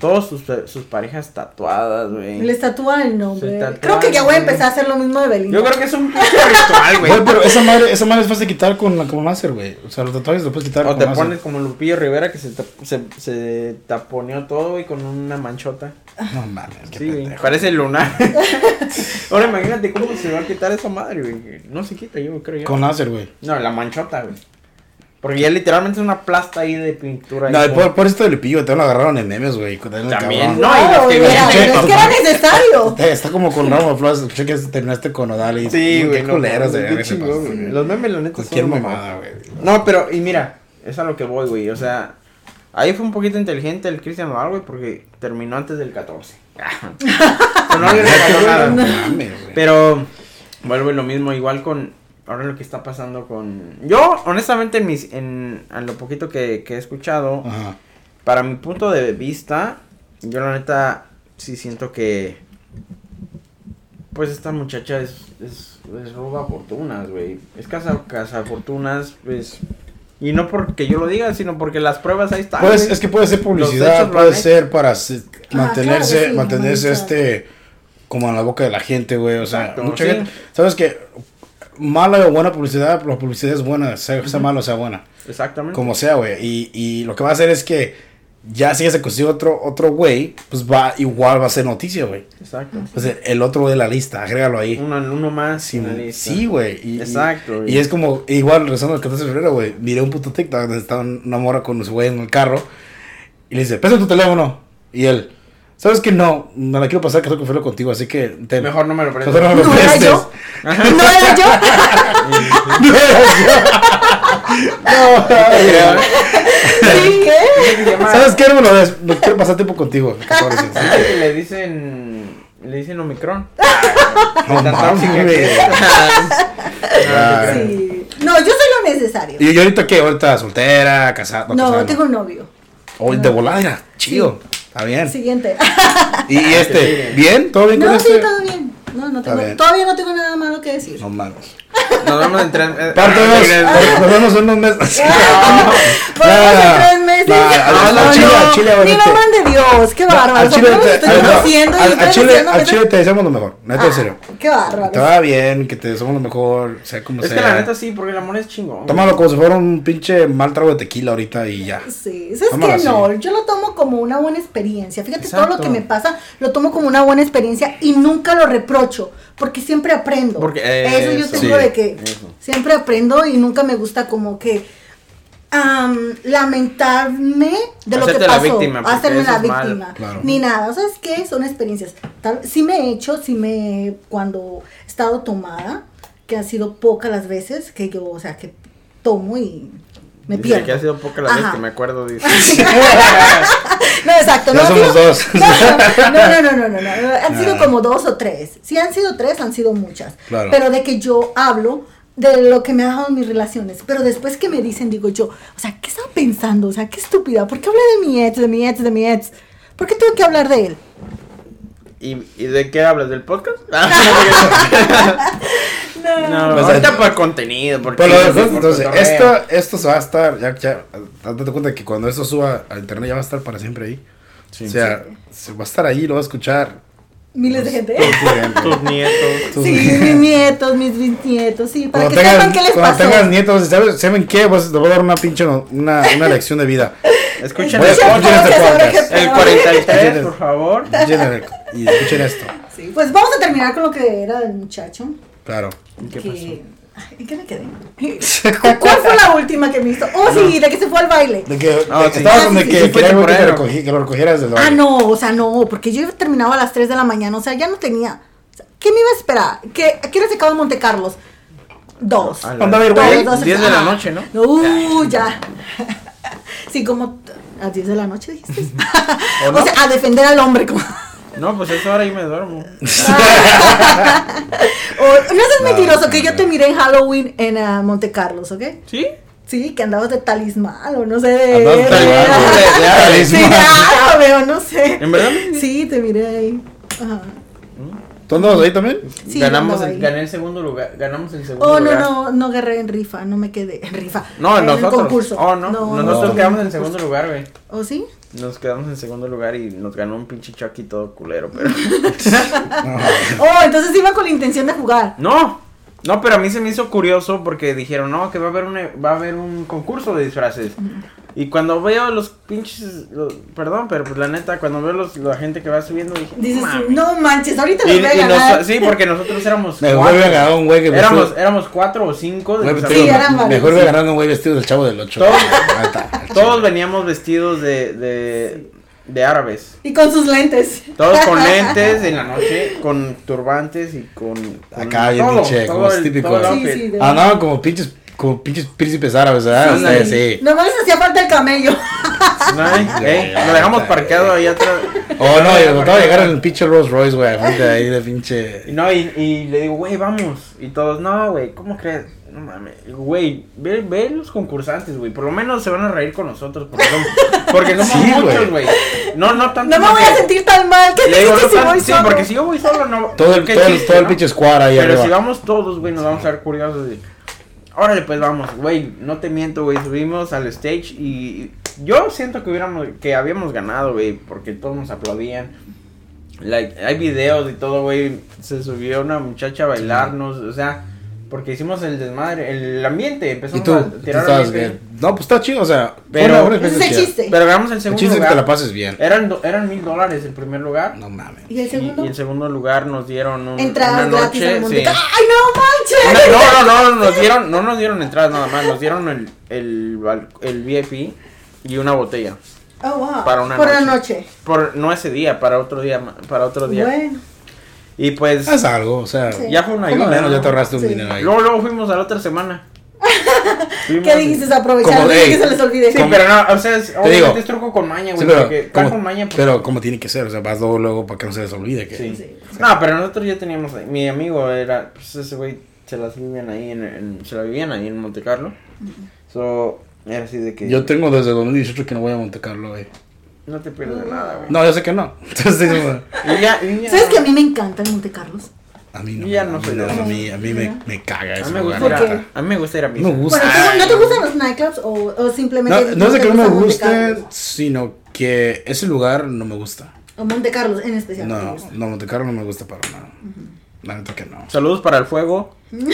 Todos sus, sus parejas tatuadas, güey. Les tatúa el nombre. Creo que ya voy a empezar a hacer lo mismo de Belinda. Yo creo que es un pinche ritual, güey. Güey, pero esa madre, esa madre es fácil de quitar con, con láser, güey. O sea, los tatuajes los puedes quitar O con te láser. pones como Lupillo Rivera que se, se, se taponeó todo, güey, con una manchota. No mames, qué Sí, güey. pendejo. Parece lunar. Ahora imagínate cómo se va a quitar esa madre, güey. No se quita, yo creo yo. Con láser, güey. No, la manchota, güey. Porque ya literalmente es una plasta ahí de pintura. No, por, por esto del pillo, te lo agarraron en memes, güey. También, cabrón. no, y es que era necesario. Eh, Está como con Ramo de Flores, que terminaste con Odal y Sí, güey. qué no, culeros no, de chingón, güey. Los memes, la neta, Cualquier son mamada, güey. No, pero, y mira, es a lo que voy, güey. O sea, ahí fue un poquito inteligente el Cristian Nodal, güey, porque terminó antes del 14. Pero no le regaló nada. No. Pero vuelve lo mismo, igual con ahora lo que está pasando con. Yo, honestamente, en mis, en, a lo poquito que, que he escuchado, Ajá. para mi punto de vista, yo la neta sí siento que. Pues esta muchacha es, es, es roba fortunas, güey. Es casa, casa fortunas, pues. Y no porque yo lo diga, sino porque las pruebas ahí están. Pues, es que puede ser publicidad, puede ser para se- Ah, mantenerse, claro que sí, mantenerse este, como en la boca de la gente, güey. O sea, Exacto, mucha sí. gente. ¿Sabes qué? Mala o buena publicidad, la publicidad es buena, sea, sea mala o sea buena. Exactamente. Como sea, güey. Y, y lo que va a hacer es que ya si se consigue otro otro güey, pues va igual va a ser noticia, güey. Exacto. Pues el- otro de la lista, agrégalo ahí. Uno, uno más. Sí, en la lista. sí, güey. Y- Exacto, Y, es como, igual, regresando al 14 de febrero, güey. Miré un puto TikTok donde estaba una morra con su güey en el carro. Y le dice, pesa tu teléfono. Y él, ¿sabes qué? No, no la quiero pasar, que que hacerlo contigo, así que te Mejor no me lo prestes. Mejor no me lo ¿No era yo? ¿No era yo? Sí, ¿eh? ¿Sabes qué? No me lo des. No quiero pasar tiempo contigo. ¿Qué que le dicen. Le dicen Omicron. No que. No, yo soy lo necesario. ¿Y ahorita qué? ¿Ahorita soltera, casada? No, tengo un novio. Oh, de volada, chido. Está bien. Siguiente. ¿Y este? ¿Bien? ¿Todo bien con No, sí, este? todo bien. No, no tengo, todavía no tengo nada malo que decir. No mames. Nos vemos en tres. dos. eh, Nos vemos en unos meses. Vamos Nah, en tres meses. no, chile, al chile, Ni de Dios, qué bárbaro. Al chile, ¿Por qué te, deseamos lo mejor. Neta, en Ah, serio. Qué bárbaro. Te va bien, que te deseamos lo mejor, sea como Es sea. que la neta sí, porque el amor es chingón. Tómalo como si fuera un pinche mal trago de tequila ahorita y ya. Sí, es que no, yo lo tomo como una buena experiencia. Fíjate, todo lo que me pasa lo tomo como una buena experiencia y nunca lo reprocho, porque siempre aprendo. Porque, eh, eso yo eso. tengo Sí. de que Eso. siempre aprendo y nunca me gusta como que am, lamentarme de lo que Hacerte la pasó, víctima, hacerme la víctima, Claro. ni nada. ¿Sabes qué? Son experiencias. Tal, sí me he hecho, sí me cuando he estado tomada, que ha sido pocas las veces que yo, o sea, que tomo y me Dice pierdo. que ha sido poca la vez Ajá. que me acuerdo. Dice. No, exacto. Ya no, somos dos. No, no, no, no, no, no. Han sido Ah. como dos o tres. Si han sido tres, han sido muchas. Claro. Pero de que yo hablo de lo que me ha dejado en mis relaciones. Pero después que me dicen, digo yo, o sea, ¿qué estaba pensando? O sea, qué estúpida. ¿Por qué hablé de mi ex, de mi ex, de mi ex? ¿Por qué tuve que hablar de él? ¿Y, ¿Y de qué hablas? ¿Del podcast? No. no, Pues, ahorita por contenido. Porque Pero por entonces, cotorreo. esto, esto se va a estar, ya, ya, date cuenta que cuando esto suba a internet ya va a estar para siempre ahí. Sí. o sea, se va a estar ahí, lo va a escuchar. Miles de gente. Tus nietos. Tus- Sí, mis nietos, mis bisnietos, sí, para Cuando que tengas, sepan qué les cuando pasó. tengas nietos, ¿sabes- ¿saben qué? Pues te voy a dar una pinche, no- una, una lección de vida. Escuchen a el Escuchen este podcast, El 43, por favor. Escuchen, y escuchen esto. Sí, pues vamos a terminar con lo que era del muchacho. Claro. ¿Qué que- pasó? ¿En qué me quedé? ¿Cuál fue la última que me hizo? Oh, sí, de que se fue al baile. De que Ah, de que sí. estabas Ah, donde sí, que sí, que, te temporero. recogí- que lo recogieras del Ah, no, o sea, no, porque yo terminaba a las 3 de la mañana, o sea, ya no tenía. o sea, ¿Qué me iba a esperar? ¿Qué, ¿A qué hora se acaba Monte Carlos? Dos. A la- Anda a ver, Dos, güey. dos, 10 de la ah. noche, ¿no? Uh, ya. Sí, como a 10 de la noche dijiste. ¿O o, no? sea, a defender al hombre. Como... No, pues eso ahora yo me duermo. O- no seas mentiroso, que yo te miré en Halloween en ah, Monte Carlos, ¿ok? ¿Sí? Sí, que andabas de talismán o no sé de. Andabas de talismán, de- de árabe. Sí, de árabe o no sé. ¿En verdad? Sí, te miré ahí. Ajá. ¿Tú andabas ahí también? Sí, Ganamos el, gané el segundo lugar. Ganamos el segundo Oh, no, lugar. no, no agarré en rifa, no me quedé en rifa. No, en nosotros. el concurso. Oh, no. nosotros no. quedamos en segundo lugar, güey. ¿Oh, sí? Nos quedamos en segundo lugar y nos ganó un pinche Chucky todo culero, pero. Oh, entonces iba con la intención de jugar. no, no, pero a mí se me hizo curioso porque dijeron, no, que va a haber un, va a haber un concurso de disfraces. Y cuando veo los pinches, los- perdón, pero pues la neta, cuando veo los, la gente que va subiendo, dije, Dices, "No mames". no manches, ahorita Y, les voy a ganar. nos- sí, porque nosotros éramos Mejor cuatro. hubiera ganado un güey que éramos, vestido- éramos cuatro o cinco. de te Sí, varios, Mejor sí. hubiera ganado un güey vestido del chavo del 8. Todos- Todos veníamos vestidos de, de, de árabes. Y con sus lentes. Todos con lentes en la noche, con turbantes y con. con Acá, bien pinche, como típico. Sí, sí, Andaban como pinches, como pinches príncipes árabes, ¿verdad? Sí. Ustedes, sí. Nomás les hacía falta el camello. Ay, ey, lo dejamos parqueado ahí atrás. Oh, no, yo trataba de llegar en el pinche Rolls Royce, güey, ahí de pinche. No, y, y le digo, güey, vamos. Y todos, no, güey, ¿cómo crees? No mames, güey, ve, ve los concursantes, güey. Por lo menos se van a reír con nosotros. Porque somos, porque somos Sí, muchos, güey. No, no tanto. No me voy a sentir tan mal. ¿Qué Le digo, no si tan- voy sí, solo? porque si yo voy solo, no. Todo el, todo el, chiste, todo el pinche squad ahí Pero arriba. si vamos todos, güey, nos vamos a ver curiosos. Y... Órale, pues vamos, güey, no te miento, güey, subimos al stage y yo siento que hubiéramos, que habíamos ganado, güey, porque todos nos aplaudían. like, hay videos y todo, güey. Se subió una muchacha a bailarnos, o sea, porque hicimos el desmadre, el ambiente, ¿Y empezamos tú? a ¿Tú tirar estabas ambiente. bien? No, pues está chido, o sea, Pero- una Ese es el chiste. Pero ganamos el El segundo chiste es que lugar. te la pases bien. Eran, eran mil dólares el primer lugar. No mames. ¿Y el segundo? Y, el segundo lugar nos dieron un, Entradas una gratis noche. al sí. ¡Ay, no Una- manches! no, no, no, nos dieron, no nos dieron entradas nada más, nos dieron el, el, el VIP y una botella. Oh, wow. Para una Por la noche. noche. Por, no ese día, para otro día, para otro día. Bueno. Y pues, Haz algo, o sea, Sí. ya fue una ayuda. menos ¿no? ya te ahorraste un Sí. dinero ahí. Luego, luego fuimos a la otra semana. Fuimos- ¿Qué dijiste? Aprovechar de que se les olvide. Sí, pero no, o sea, es, digo. obviamente es truco con maña, Sí, güey. pero, porque van como, con maña. pues, pero como tiene que ser, o sea, vas luego, luego para que no se les olvide que... sí. Sí. No, pero nosotros ya teníamos, mi amigo era, pues ese güey se las vivían ahí en, en- se la vivían ahí en Monte Carlo. So, era así de que Yo tengo desde 2018 que no voy a Monte Carlo, güey. No te pierdes de nada, güey. No, yo sé que no. Entonces, digo, Y ya, y ya- ¿Sabes que a mí me encanta el Monte Carlos? a mí no. Ya a no mí soy de no, eso. a mí, a mí me, me caga A ese mí me lugar. gusta ir ¿Por a, a mí me gusta ir a misa. Me gusta. Bueno, ¿tú- ¿no te gustan los nightclubs o, o simplemente No, no es de que no me guste, sino que ese lugar no me gusta. O Monte Carlos en especial. ¿te No, gusta? no, Monte Carlo no me gusta para nada. La neta que no. Saludos para el fuego. el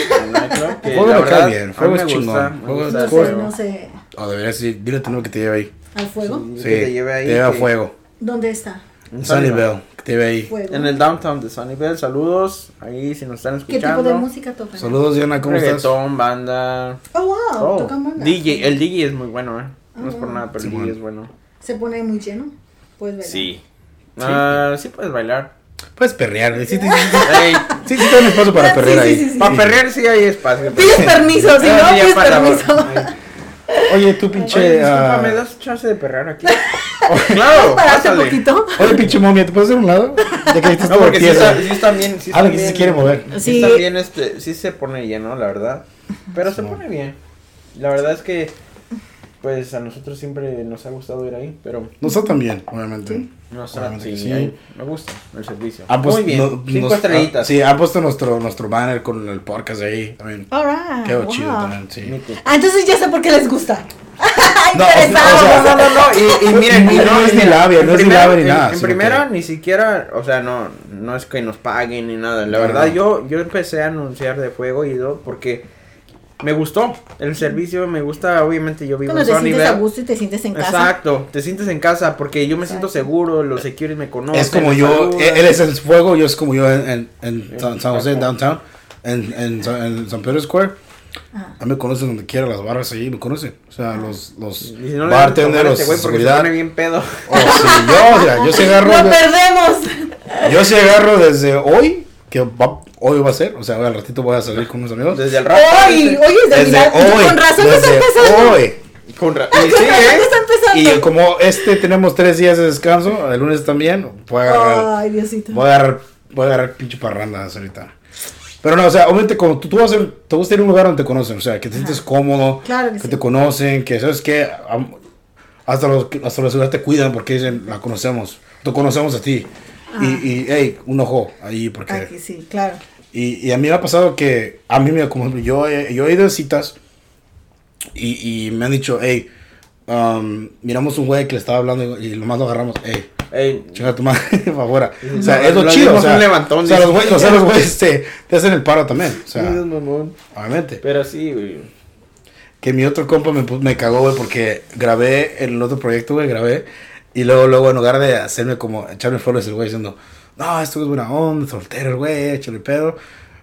Fuego me cae bien, a mí fuego es chingón, fuego No sé, no sé. O deberías decir, dile a tu novio que te lleve ahí. ¿Al fuego? Sí, Sí, que te lleve ahí. Te lleva que- fuego. ¿Dónde está? En Sunnyvale, que te lleve ahí. Fuego. En el downtown de Sunnyvale, saludos. Ahí si nos están ¿Qué escuchando. tipo de música tocan? Saludos, Diana, ¿cómo estás? Reggaetón, banda. Oh, wow, Oh, tocan banda. DJ, el DJ es muy bueno, eh. No es por Ah. nada, pero el. DJ es bueno. Se pone muy lleno. Puedes ver. Sí. Ah, sí puedes bailar. Puedes perrear, sí, sí, sí, sí, sí, te dan espacio para Sí, perrear sí, ahí. sí, sí. para perrear sí hay espacio. Pides permiso, si Ah, no, sí, pides permiso. Oye, tú Oye, pinche... disculpa, ah, ¿me das chance de perrear aquí? claro, un poquito. Oye, pinche momia, ¿te puedes hacer un lado? Ya que estás No, porque sí, está, sí están bien. Sí Ah, están que sí se bien- quiere mover. Sí, Sí. está bien, este, sí se pone lleno, la verdad. Pero se pone bien. La verdad es que, pues a nosotros siempre nos ha gustado ir ahí, pero Nosotros también, obviamente. no sé, Obviamente sí, sí. ahí me gusta el servicio. Han puesto- Muy bien, no- cinco nos- estrellitas. ah, sí, han puesto nuestro, nuestro banner con el podcast ahí también. Alright. Quedó wow. chido también, sí. Ah, entonces ya sé por qué les gusta. No, o sea, Interesado. o sea, No, no, no, y, y miren, y No es ni labia, no es ni labia ni nada, En primera, que- ni siquiera, o sea, no, no es que nos paguen ni nada. La No, verdad, no. yo, yo empecé a anunciar de fuego y todo porque me gustó el servicio, me gusta, obviamente yo vivo Cuando en te sientes a gusto y te sientes en casa. Exacto, te sientes en casa porque yo me siento Exacto. seguro, los securities me conocen. Es como yo, saludan. él es el fuego, yo es como yo en, en, en San, San José, downtown, en, en, San- en San Pedro Square. Ajá. A mí me conocen donde quiera, las barras ahí me conocen. O sea, los, los si no este güey porque se seguridad. pone bien pedo. Oh, sí, yo, mira, yo sí agarro, ¡Lo de- perdemos! yo sí agarro desde hoy, que va- hoy va a ser, o sea, hoy al ratito voy a salir con unos amigos. Desde el rato. ¡Hoy! ¡Hoy es de Desde hoy, Con razón no está desde empezando. hoy. Con ra- Con y sí, razón ¿eh? no está empezando. Y como este tenemos tres días de descanso, el lunes también, voy a agarrar, Ay, Diosito. voy a agarrar, voy a agarrar pinche parrandas ahorita. Pero no, o sea, obviamente como tú, tú vas a, ir- te gusta ir a un lugar donde te conocen, o sea, que te sientes cómodo, Claro que que sí. te conocen, que sabes que hasta los hasta los ciudades te cuidan porque dicen, la conocemos, te conocemos a ti. Y, y, hey, un ojo ahí porque... Aquí sí, claro. Y, y a mí me ha pasado que, a mí me, como yo, he- yo he ido a citas y, y me han dicho, hey, um, miramos un güey que le estaba hablando y lo más lo agarramos, hey, Ey, chinga tu madre afuera. O sea, No, es lo chido. O sea, levantón, o sea, los güeyes, o sea, los güeyes te, te hacen el paro también. O sea, es mamón. obviamente. Pero sí, güey. Que mi otro compa me, me cagó, güey, porque grabé en el otro proyecto, güey, grabé. Y luego, luego, en lugar de hacerme como, echarme flores, el güey diciendo, no, esto es buena onda, soltero, el güey, échale pedo.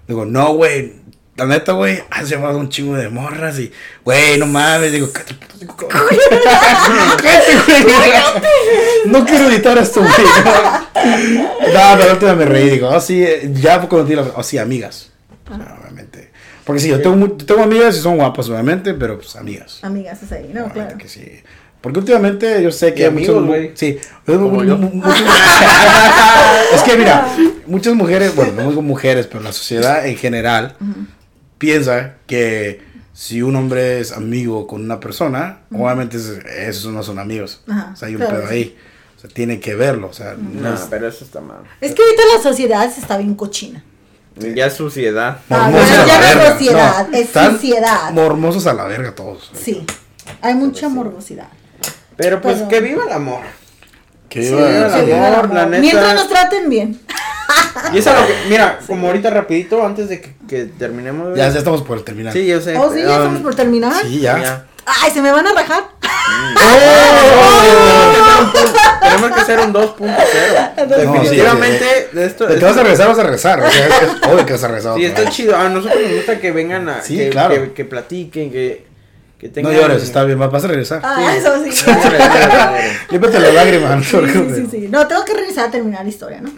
Digo, no, güey, la neta, güey, has llevado un chingo de morras y, güey, no mames. Digo, cállate, güey. No quiero editar esto, güey. No, la última me reí, digo, oh, sí, eh, ya te digo, oh, sí, amigas. O sea, obviamente. Porque sí, yo tengo, tengo amigas y son guapas, obviamente, pero pues amigas. Amigas, es ahí, no, Obviamente claro. que sí. Porque últimamente yo sé que Y hay muchos amigos, güey. Sí. Es que mira, muchas mujeres, bueno, no digo mujeres, pero la sociedad en general piensa que si un hombre es amigo con una persona, obviamente es- esos no son amigos. Ajá, o sea, hay un claro, pedo sí. ahí. O sea, tiene que verlo. O sea, no No, es pero eso está mal. Es que ahorita la sociedad está bien cochina. Ya es suciedad. Ah, mormosos bueno, a ya no es verga. sociedad, es suciedad. Mormosos a la verga todos. Sí, hay mucha morbosidad. Pero pues Pero- que viva el amor. Que Sí, iba- el Sí, amor, el la neta. Mientras nos traten bien. Y eso es lo que, mira, como ahorita rapidito, antes de que, que terminemos. Ya, ya estamos por terminar. Sí, yo sé. Oh, sí, ya um, estamos por terminar. Sí, ya. Ay, se me van a rajar. Tenemos que hacer un 2.0. Definitivamente, de esto. De que vas a regresar, vas a regresar. O sea, es, es obvio que vas a regresar. Sí, está vez. chido. A nosotros nos gusta que vengan a. Sí, que, claro. que, que platiquen, que, que No llores, está bien, vas a regresar. Ah, eso sí. Sí, Límpiate la lágrima. no te Sí, sí, sí. No, tengo que revisar a terminar la historia, ¿no?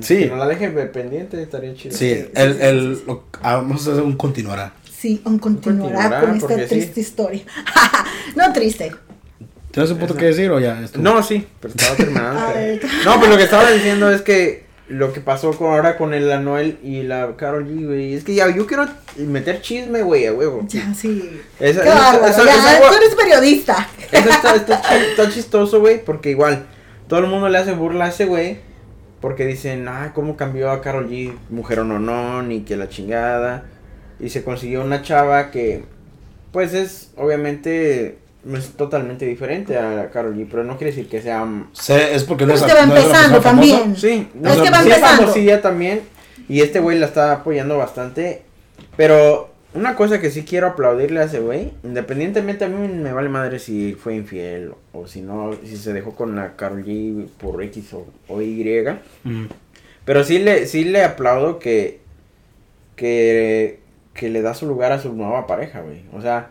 Sí. Que no la dejen pendiente, estaría chido. Sí, el, el, lo- ah, vamos a hacer un continuará. Sí, un continuará continuará, con esta triste historia. no triste. ¿Tienes un punto que decir o ya? No, sí, pero estaba terminando. Pero-. No, pues lo que estaba diciendo es que lo que pasó con, ahora con el Anuel y la Carol G, güey, es que ya yo quiero meter chisme, güey, a huevo. Ya, sí. Esa- Qué bárbaro. esa- ya, esa- tú eres periodista. Eso está, está está chistoso, güey, porque igual todo el mundo le hace burla a ese güey. Porque dicen, ah, cómo cambió a Carol G, mujer o no, no, ni que la chingada. Y se consiguió una chava que, pues es, obviamente, es totalmente diferente a Carol G, pero no quiere decir que sea... Sé, es porque no Pero es es que va no es empezando también. Sí, No, es que va sí empezando. famosilla también. Y este güey la está apoyando bastante. Pero una cosa que sí quiero aplaudirle a ese güey, independientemente a mí me vale madre si fue infiel o si no, si se dejó con la Carol G por X o, o Y. Mm. Pero sí le, sí le aplaudo que, que, que le da su lugar a su nueva pareja, güey. O sea,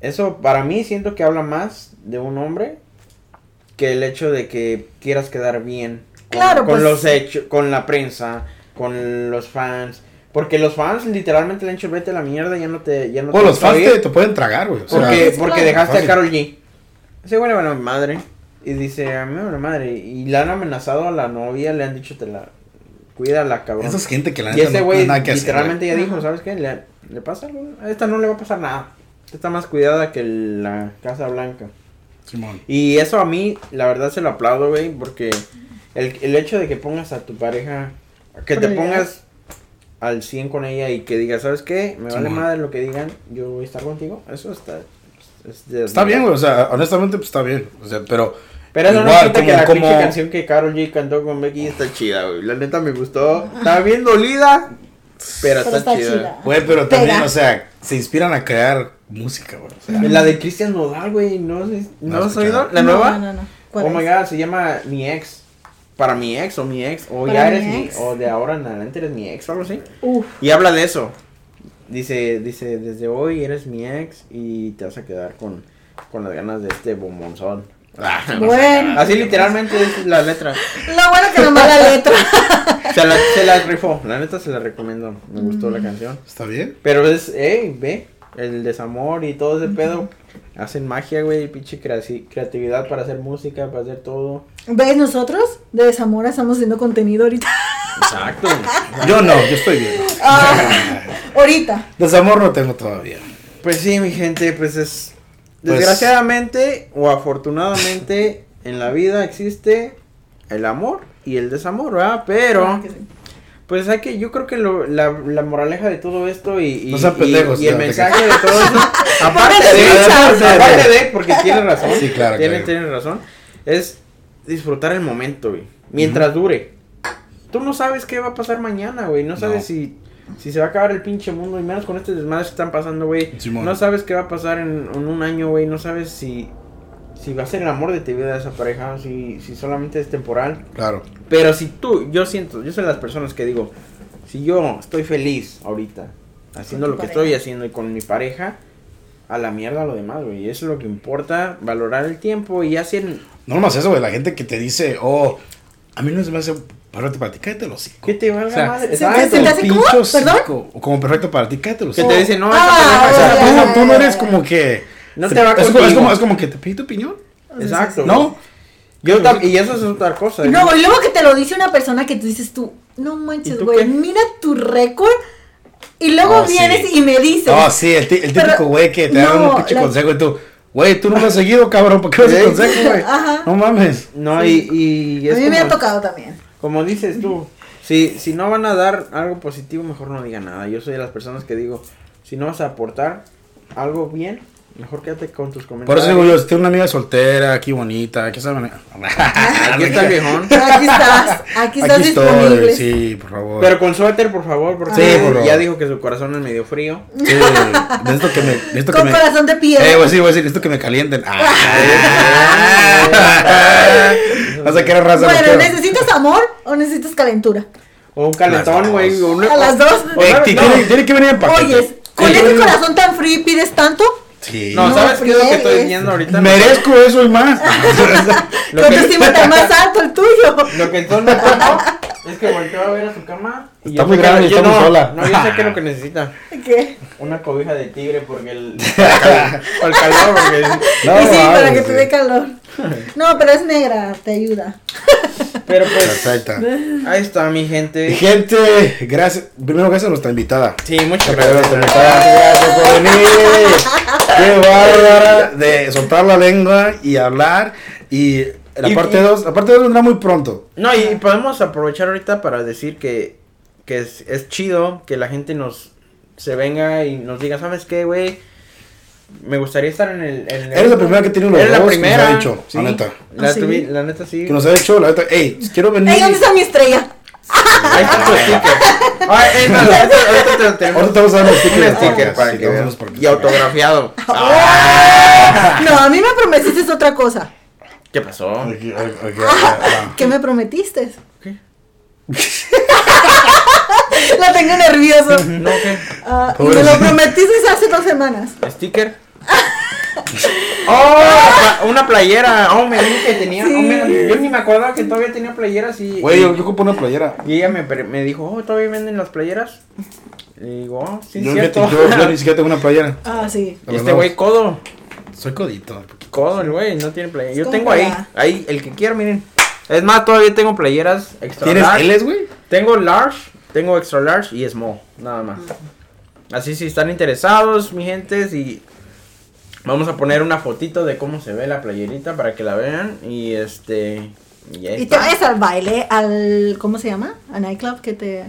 eso para mí siento que habla más de un hombre que el hecho de que quieras quedar bien con, Claro, con pues. los hechos, con la prensa, con los fans. Porque los fans literalmente le han dicho vete a la mierda, ya no te... Ya no O te los fans oír". te, te pueden tragar, güey. O sea, Porque, porque claro. dejaste Fácil. a Carol G. Ese güey le a mi madre. Y dice, a mí me vale madre. Y le han amenazado a la novia, le han dicho, te la... Cuídala, cabrón. esa es gente que la y ese güey hacer. literalmente ya dijo. ¿sabes qué? Le, le pasa algo. A esta no le va a pasar nada. Está más cuidada que la Casa Blanca. Simón. Y eso a mí, la verdad, se lo aplaudo, güey, porque el, el hecho de que pongas a tu pareja, que te pongas al 100 con ella y que digas, ¿sabes qué? Me vale Simón. madre lo que digan, yo voy a estar contigo. Eso está... es de- Está bien, güey. O sea, honestamente, pues está bien. O sea, pero. Pero eso no igual, quita que la como- pinche canción que Karol G cantó con Becky está chida, güey. La neta me gustó. Estaba bien dolida, pero, Pero está, chida. Güey, pero también, Pega. o sea, se inspiran a crear música, güey. O sea, La de Cristian Nodal, güey, ¿no, sé- No ¿no has oído? ¿La No, nueva? No, no, ¿Cuál Oh my god, se llama Mi Ex. Para mi ex o mi ex. O Para ya mi eres mi ex. O de ahora en adelante eres mi ex o algo así. Uf. Y habla de eso. Dice, dice, desde hoy eres mi ex y te vas a quedar con, con las ganas de este bombonzón. Ah, Bueno. Así literalmente es la letra. Lo bueno que no me la letra. Se la, se la rifó. La neta se la recomiendo. Me gustó Mm. la canción. ¿Está bien? Pero es, hey, ve. El desamor y todo ese pedo. Hacen magia, güey. Pinche creatividad para hacer música, para hacer todo. ¿Ves? Nosotros de Desamora estamos haciendo contenido ahorita. Exacto. Yo no, yo estoy bien. Ah, ahorita. Desamor no tengo todavía. Pues sí, mi gente, pues es. Pues- Desgraciadamente o afortunadamente en la vida existe el amor y el desamor, ¿verdad? Pero, pues hay que, yo creo que lo- la, la moraleja de todo esto y, y, No sean y- pendejos, y el mensaje de todo eso, aparte de, Richard. aparte de, porque tiene razón, Sí, claro, tiene, claro. tiene razón, es disfrutar el momento, güey, mientras dure. Tú no sabes qué va a pasar mañana, güey, no sabes No. si, si se va a acabar el pinche mundo y menos con este desmadre que están pasando, güey. No sabes qué va a pasar en, en un año, güey. No sabes si, si va a ser el amor de tu vida esa pareja, si, si solamente es temporal. Claro. Pero si tú, yo siento, yo soy de las personas que digo, si yo estoy feliz ahorita, haciendo lo que pareja. estoy haciendo y con mi pareja, a la mierda lo demás, güey. Eso es lo que importa, valorar el tiempo y hacen... No nomás eso, güey. La gente que te dice, oh, a mí no se me hace perfecto para ti, cállate los hocico. ¿Qué te valga O sea, madre? ¿se- se te hace hocico. ¿Perdón? O como perfecto para ti, cállate los Que hocico. te dicen, no, Ah, O sea, tú, ya, tú no eres como que... No te va es, como, es, contigo. como, es como que te pedí tu opinión. Exacto. ¿No? Yo y eso es otra cosa. Luego, y luego que te lo dice una persona que tú dices tú, no ¿Y manches, güey, mira tu récord. Y luego Oh, sí. vienes y me dices. No, sí, el, el típico güey que te da no, un pinche la- consejo y tú, güey, tú no me has seguido, cabrón, ¿por qué me das el Sí. consejo, güey? Ajá. No mames. No, Sí. y, y a es mí me ha como- tocado también. Como dices tú, si, si no van a dar algo positivo, mejor no digan nada. Yo soy de las personas que digo, si no vas a aportar algo bien, Mejor quédate con tus Por comentarios. eso digo yo, si tengo una amiga soltera, aquí bonita, aquí saben. Aquí está el viejón. Aquí estás, aquí estás Aquí disponible. estoy, sí, por favor. Pero con suéter, por favor, porque Sí, por favor. ya dijo que su corazón es medio frío. Sí, necesito que me. Necesito que Con me corazón de piedra. eh, voy a decir, voy a decir, necesito que me calienten. Ah. No qué era raza. no bueno. ¿necesitas amor o necesitas calentura? O un calentón, güey. A las dos. o no, tiene, tiene que venir en paquete. Oyes, con ese corazón tan frío y pides tanto, Sí. No, No ¿sabes qué es lo que estoy viendo ahorita? Merezco eso y más. Lo tu que- autoestima está más alto el tuyo. Lo que entonces me pasó es que volteó a ver a su cama y Está yo muy grande y está muy no, sola. No, yo sé que es lo que necesita. ¿Qué? Una cobija de tigre porque el. o el calor, porque. No, y sí, para que te dé calor. No, pero es negra, te ayuda. Pero pues. Perfecta. Ahí está, mi gente. Gente, gracias. Primero, gracias a nuestra invitada. Sí, muchas Gracias, gracias. gracias por venir. Qué bárbara de soltar la lengua y hablar. Y la Y- parte y- 2, la parte 2 vendrá muy pronto. No, y podemos aprovechar ahorita para decir que, que es, es chido que la gente nos se venga y nos diga, ¿sabes qué, güey? Me gustaría estar en el... En el Eres la primera que tiene un Eres la los dos que nos primera. ha dicho, sí. la neta. La, ¿Sí? tuvi- la neta sí. Que nos ha dicho, la neta, hey, quiero venir. Ey, ¿dónde está mi estrella? Ahí está tu sticker. Ay, más, ahorita, te lo tenemos. Ahorita te vamos a dar un sticker. Un para sí, que veas. Y autografiado. No, a mí me prometiste otra cosa. ¿Qué pasó? Ok, ¿Qué me prometiste? ¿Qué? Lo tengo nervioso. No, ¿qué? Ah, y me lo prometiste hace dos semanas. ¿Sticker? ¡Oh! Una playera. Oh, me dijo que tenía. Sí. oh, me- yo ni me acordaba que todavía tenía playeras y. Güey, y- yo, yo ocupo una playera. Y ella me, me dijo, oh, ¿todavía venden las playeras? Le digo, oh, sí, yo, cierto. yo- yo ni siquiera tengo una playera. Ah, sí. Y este güey, codo. Soy codito. Codo, el güey, no tiene playera. Yo tengo ahí, ahí, el que quiera, miren. Es más, todavía tengo playeras extra ¿Tienes. L's, güey? Tengo large, tengo extra large y small, nada más. Así si están interesados, mi gente, y vamos a poner una fotito de cómo se ve la playerita para que la vean y este y te vayas al baile, al. ¿Cómo se llama? A nightclub que te.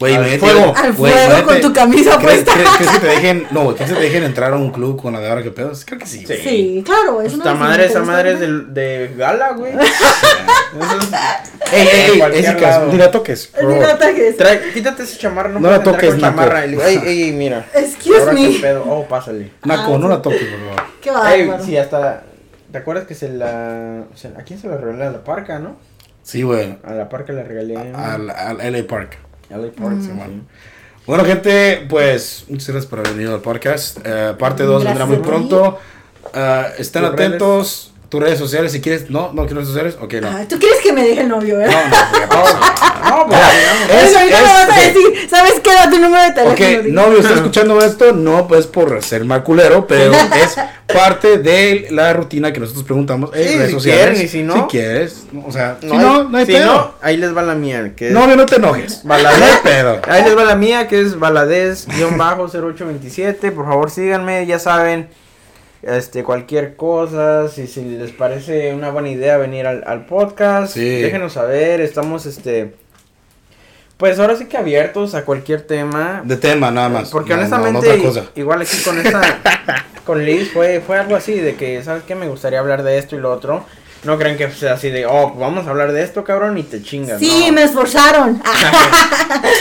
Güey, Al fuego. Al fuego imagínate- con tu camisa ¿crees, puesta. ¿crees, crees que te dejen, no, güey, ¿crees que te dejen entrar a un club con la de ahora que pedo? Creo que sí. Sí. Sí, claro, es una. Esta madre, esa madre es de, de gala, güey. Eso Ey, ey, ey, lado. ni la toques. por favor. Trae, quítate ese chamarra, no, No la toques, naco. chamarra. Y ey, ey, ey, mira. Excuse Ahora me. pedo. Oh, pásale. Naco, Ah, no la toques, por favor. Qué Ey, bárbaro. sí, hasta. ¿Te acuerdas que se la. se- ¿A quién se la regalé? A la parca, ¿no? Sí, güey. A la parca le regalé. Al, al LA Park. A la park, sí, Mm. Bueno, gente, pues muchas gracias por haber venido al podcast. Eh, parte 2 vendrá muy pronto. Eh, estén atentos. Tus redes sociales, si quieres. No, no quiero redes sociales. Ok, no. Ah, ¿Tú quieres que me deje el novio, No, verdad? no, ya pasó. No, pues. Es- ahorita me vas a es- decir, ¿sabes qué? Da tu número de teléfono. Ok, novio, está escuchando esto, no pues por ser mal culero, pero es parte de la rutina que nosotros preguntamos en Sí, redes si sociales. quieren y si no. Si quieres, no, o sea, si hay- no, no hay si pedo. no, ahí les va la mía. Que es Novio, no te enojes. Baladez. No hay pedo. Ahí les va la mía, que es baladez-0827. Por favor, síganme, ya saben. Este, cualquier cosa, si, si les parece una buena idea venir al, al podcast, Sí. déjenos saber, estamos, este, pues ahora sí que abiertos a cualquier tema, De tema, nada más. porque No, no, no honestamente, igual aquí con esta, con Liz fue, fue algo así, de que, ¿sabes qué? Me gustaría hablar de esto y lo otro, no crean que sea así de, oh, vamos a hablar de esto, cabrón, y te chingas, Sí, no. me esforzaron.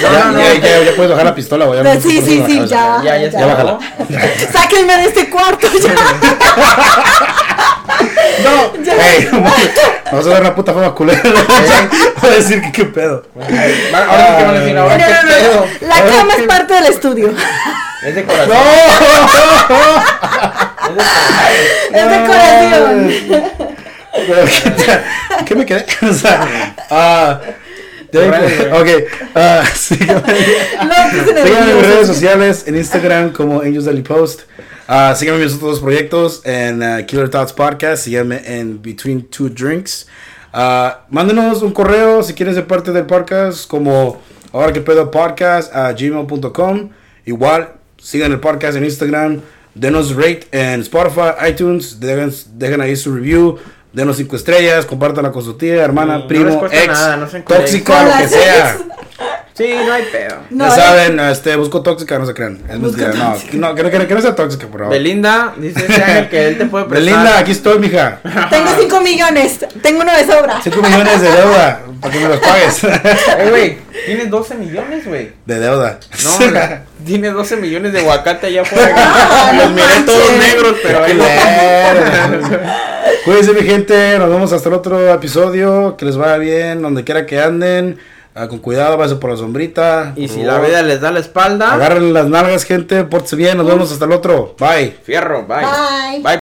No, ya, no, no. ya, ya, ya puedes bajar la pistola, güey. ya me Sí, sí, sí, ya. ya, ya, Ya bájala. Sáquenme de este cuarto ya. No, no mames, vamos a dar una puta fama culera. Voy a decir que qué pedo. Ahora que van a decir, ahora No, qué no, no, pedo. no. La cama qué- es parte del estudio. Es de corazón. Es decoración. Pero, ¿qué, qué me quedé? O sea, ah, dije, güey. ok, ah, síganme, No, puse síganme en mis redes sociales, en Instagram como Angels Daily Post. Ah, síganme en mis otros proyectos en ah, Killer Thoughts Podcast. Síganme en Between Two Drinks. Mándenos un correo si quieren ser parte del podcast como ahora que pedo podcast a gmail.com. Igual, sigan el podcast en Instagram. Denos rate en Spotify, iTunes. Dejen, dejen ahí su review. Denos cinco estrellas. Compártanla con su tía, hermana, no primo, ex, nada, no lo que sea. Sí, no hay pedo. No, ya eh. saben, este, busco tóxica, no se crean. Es mentira, no, que no, que no, que no sea tóxica, por favor. Belinda, dice ese ángel que él te puede prestar. Belinda, aquí estoy, mija. Tengo 5 millones. Tengo uno de sobra. 5 millones de deuda, para que me los pagues. Eh, güey, tienes 12 millones, güey. De deuda. No, tiene 12 millones de aguacate allá afuera. Ah, Los miré todos negros, pero ahí. Cuídense mi gente, nos vemos hasta el otro episodio, que les vaya bien, donde quiera que anden, ah, con cuidado, váyanse por la sombrita. Y si favor. la vida les da la espalda, Agarren las nalgas gente, pórtense bien, nos vemos hasta el otro, bye. fierro, bye. Bye. Bye.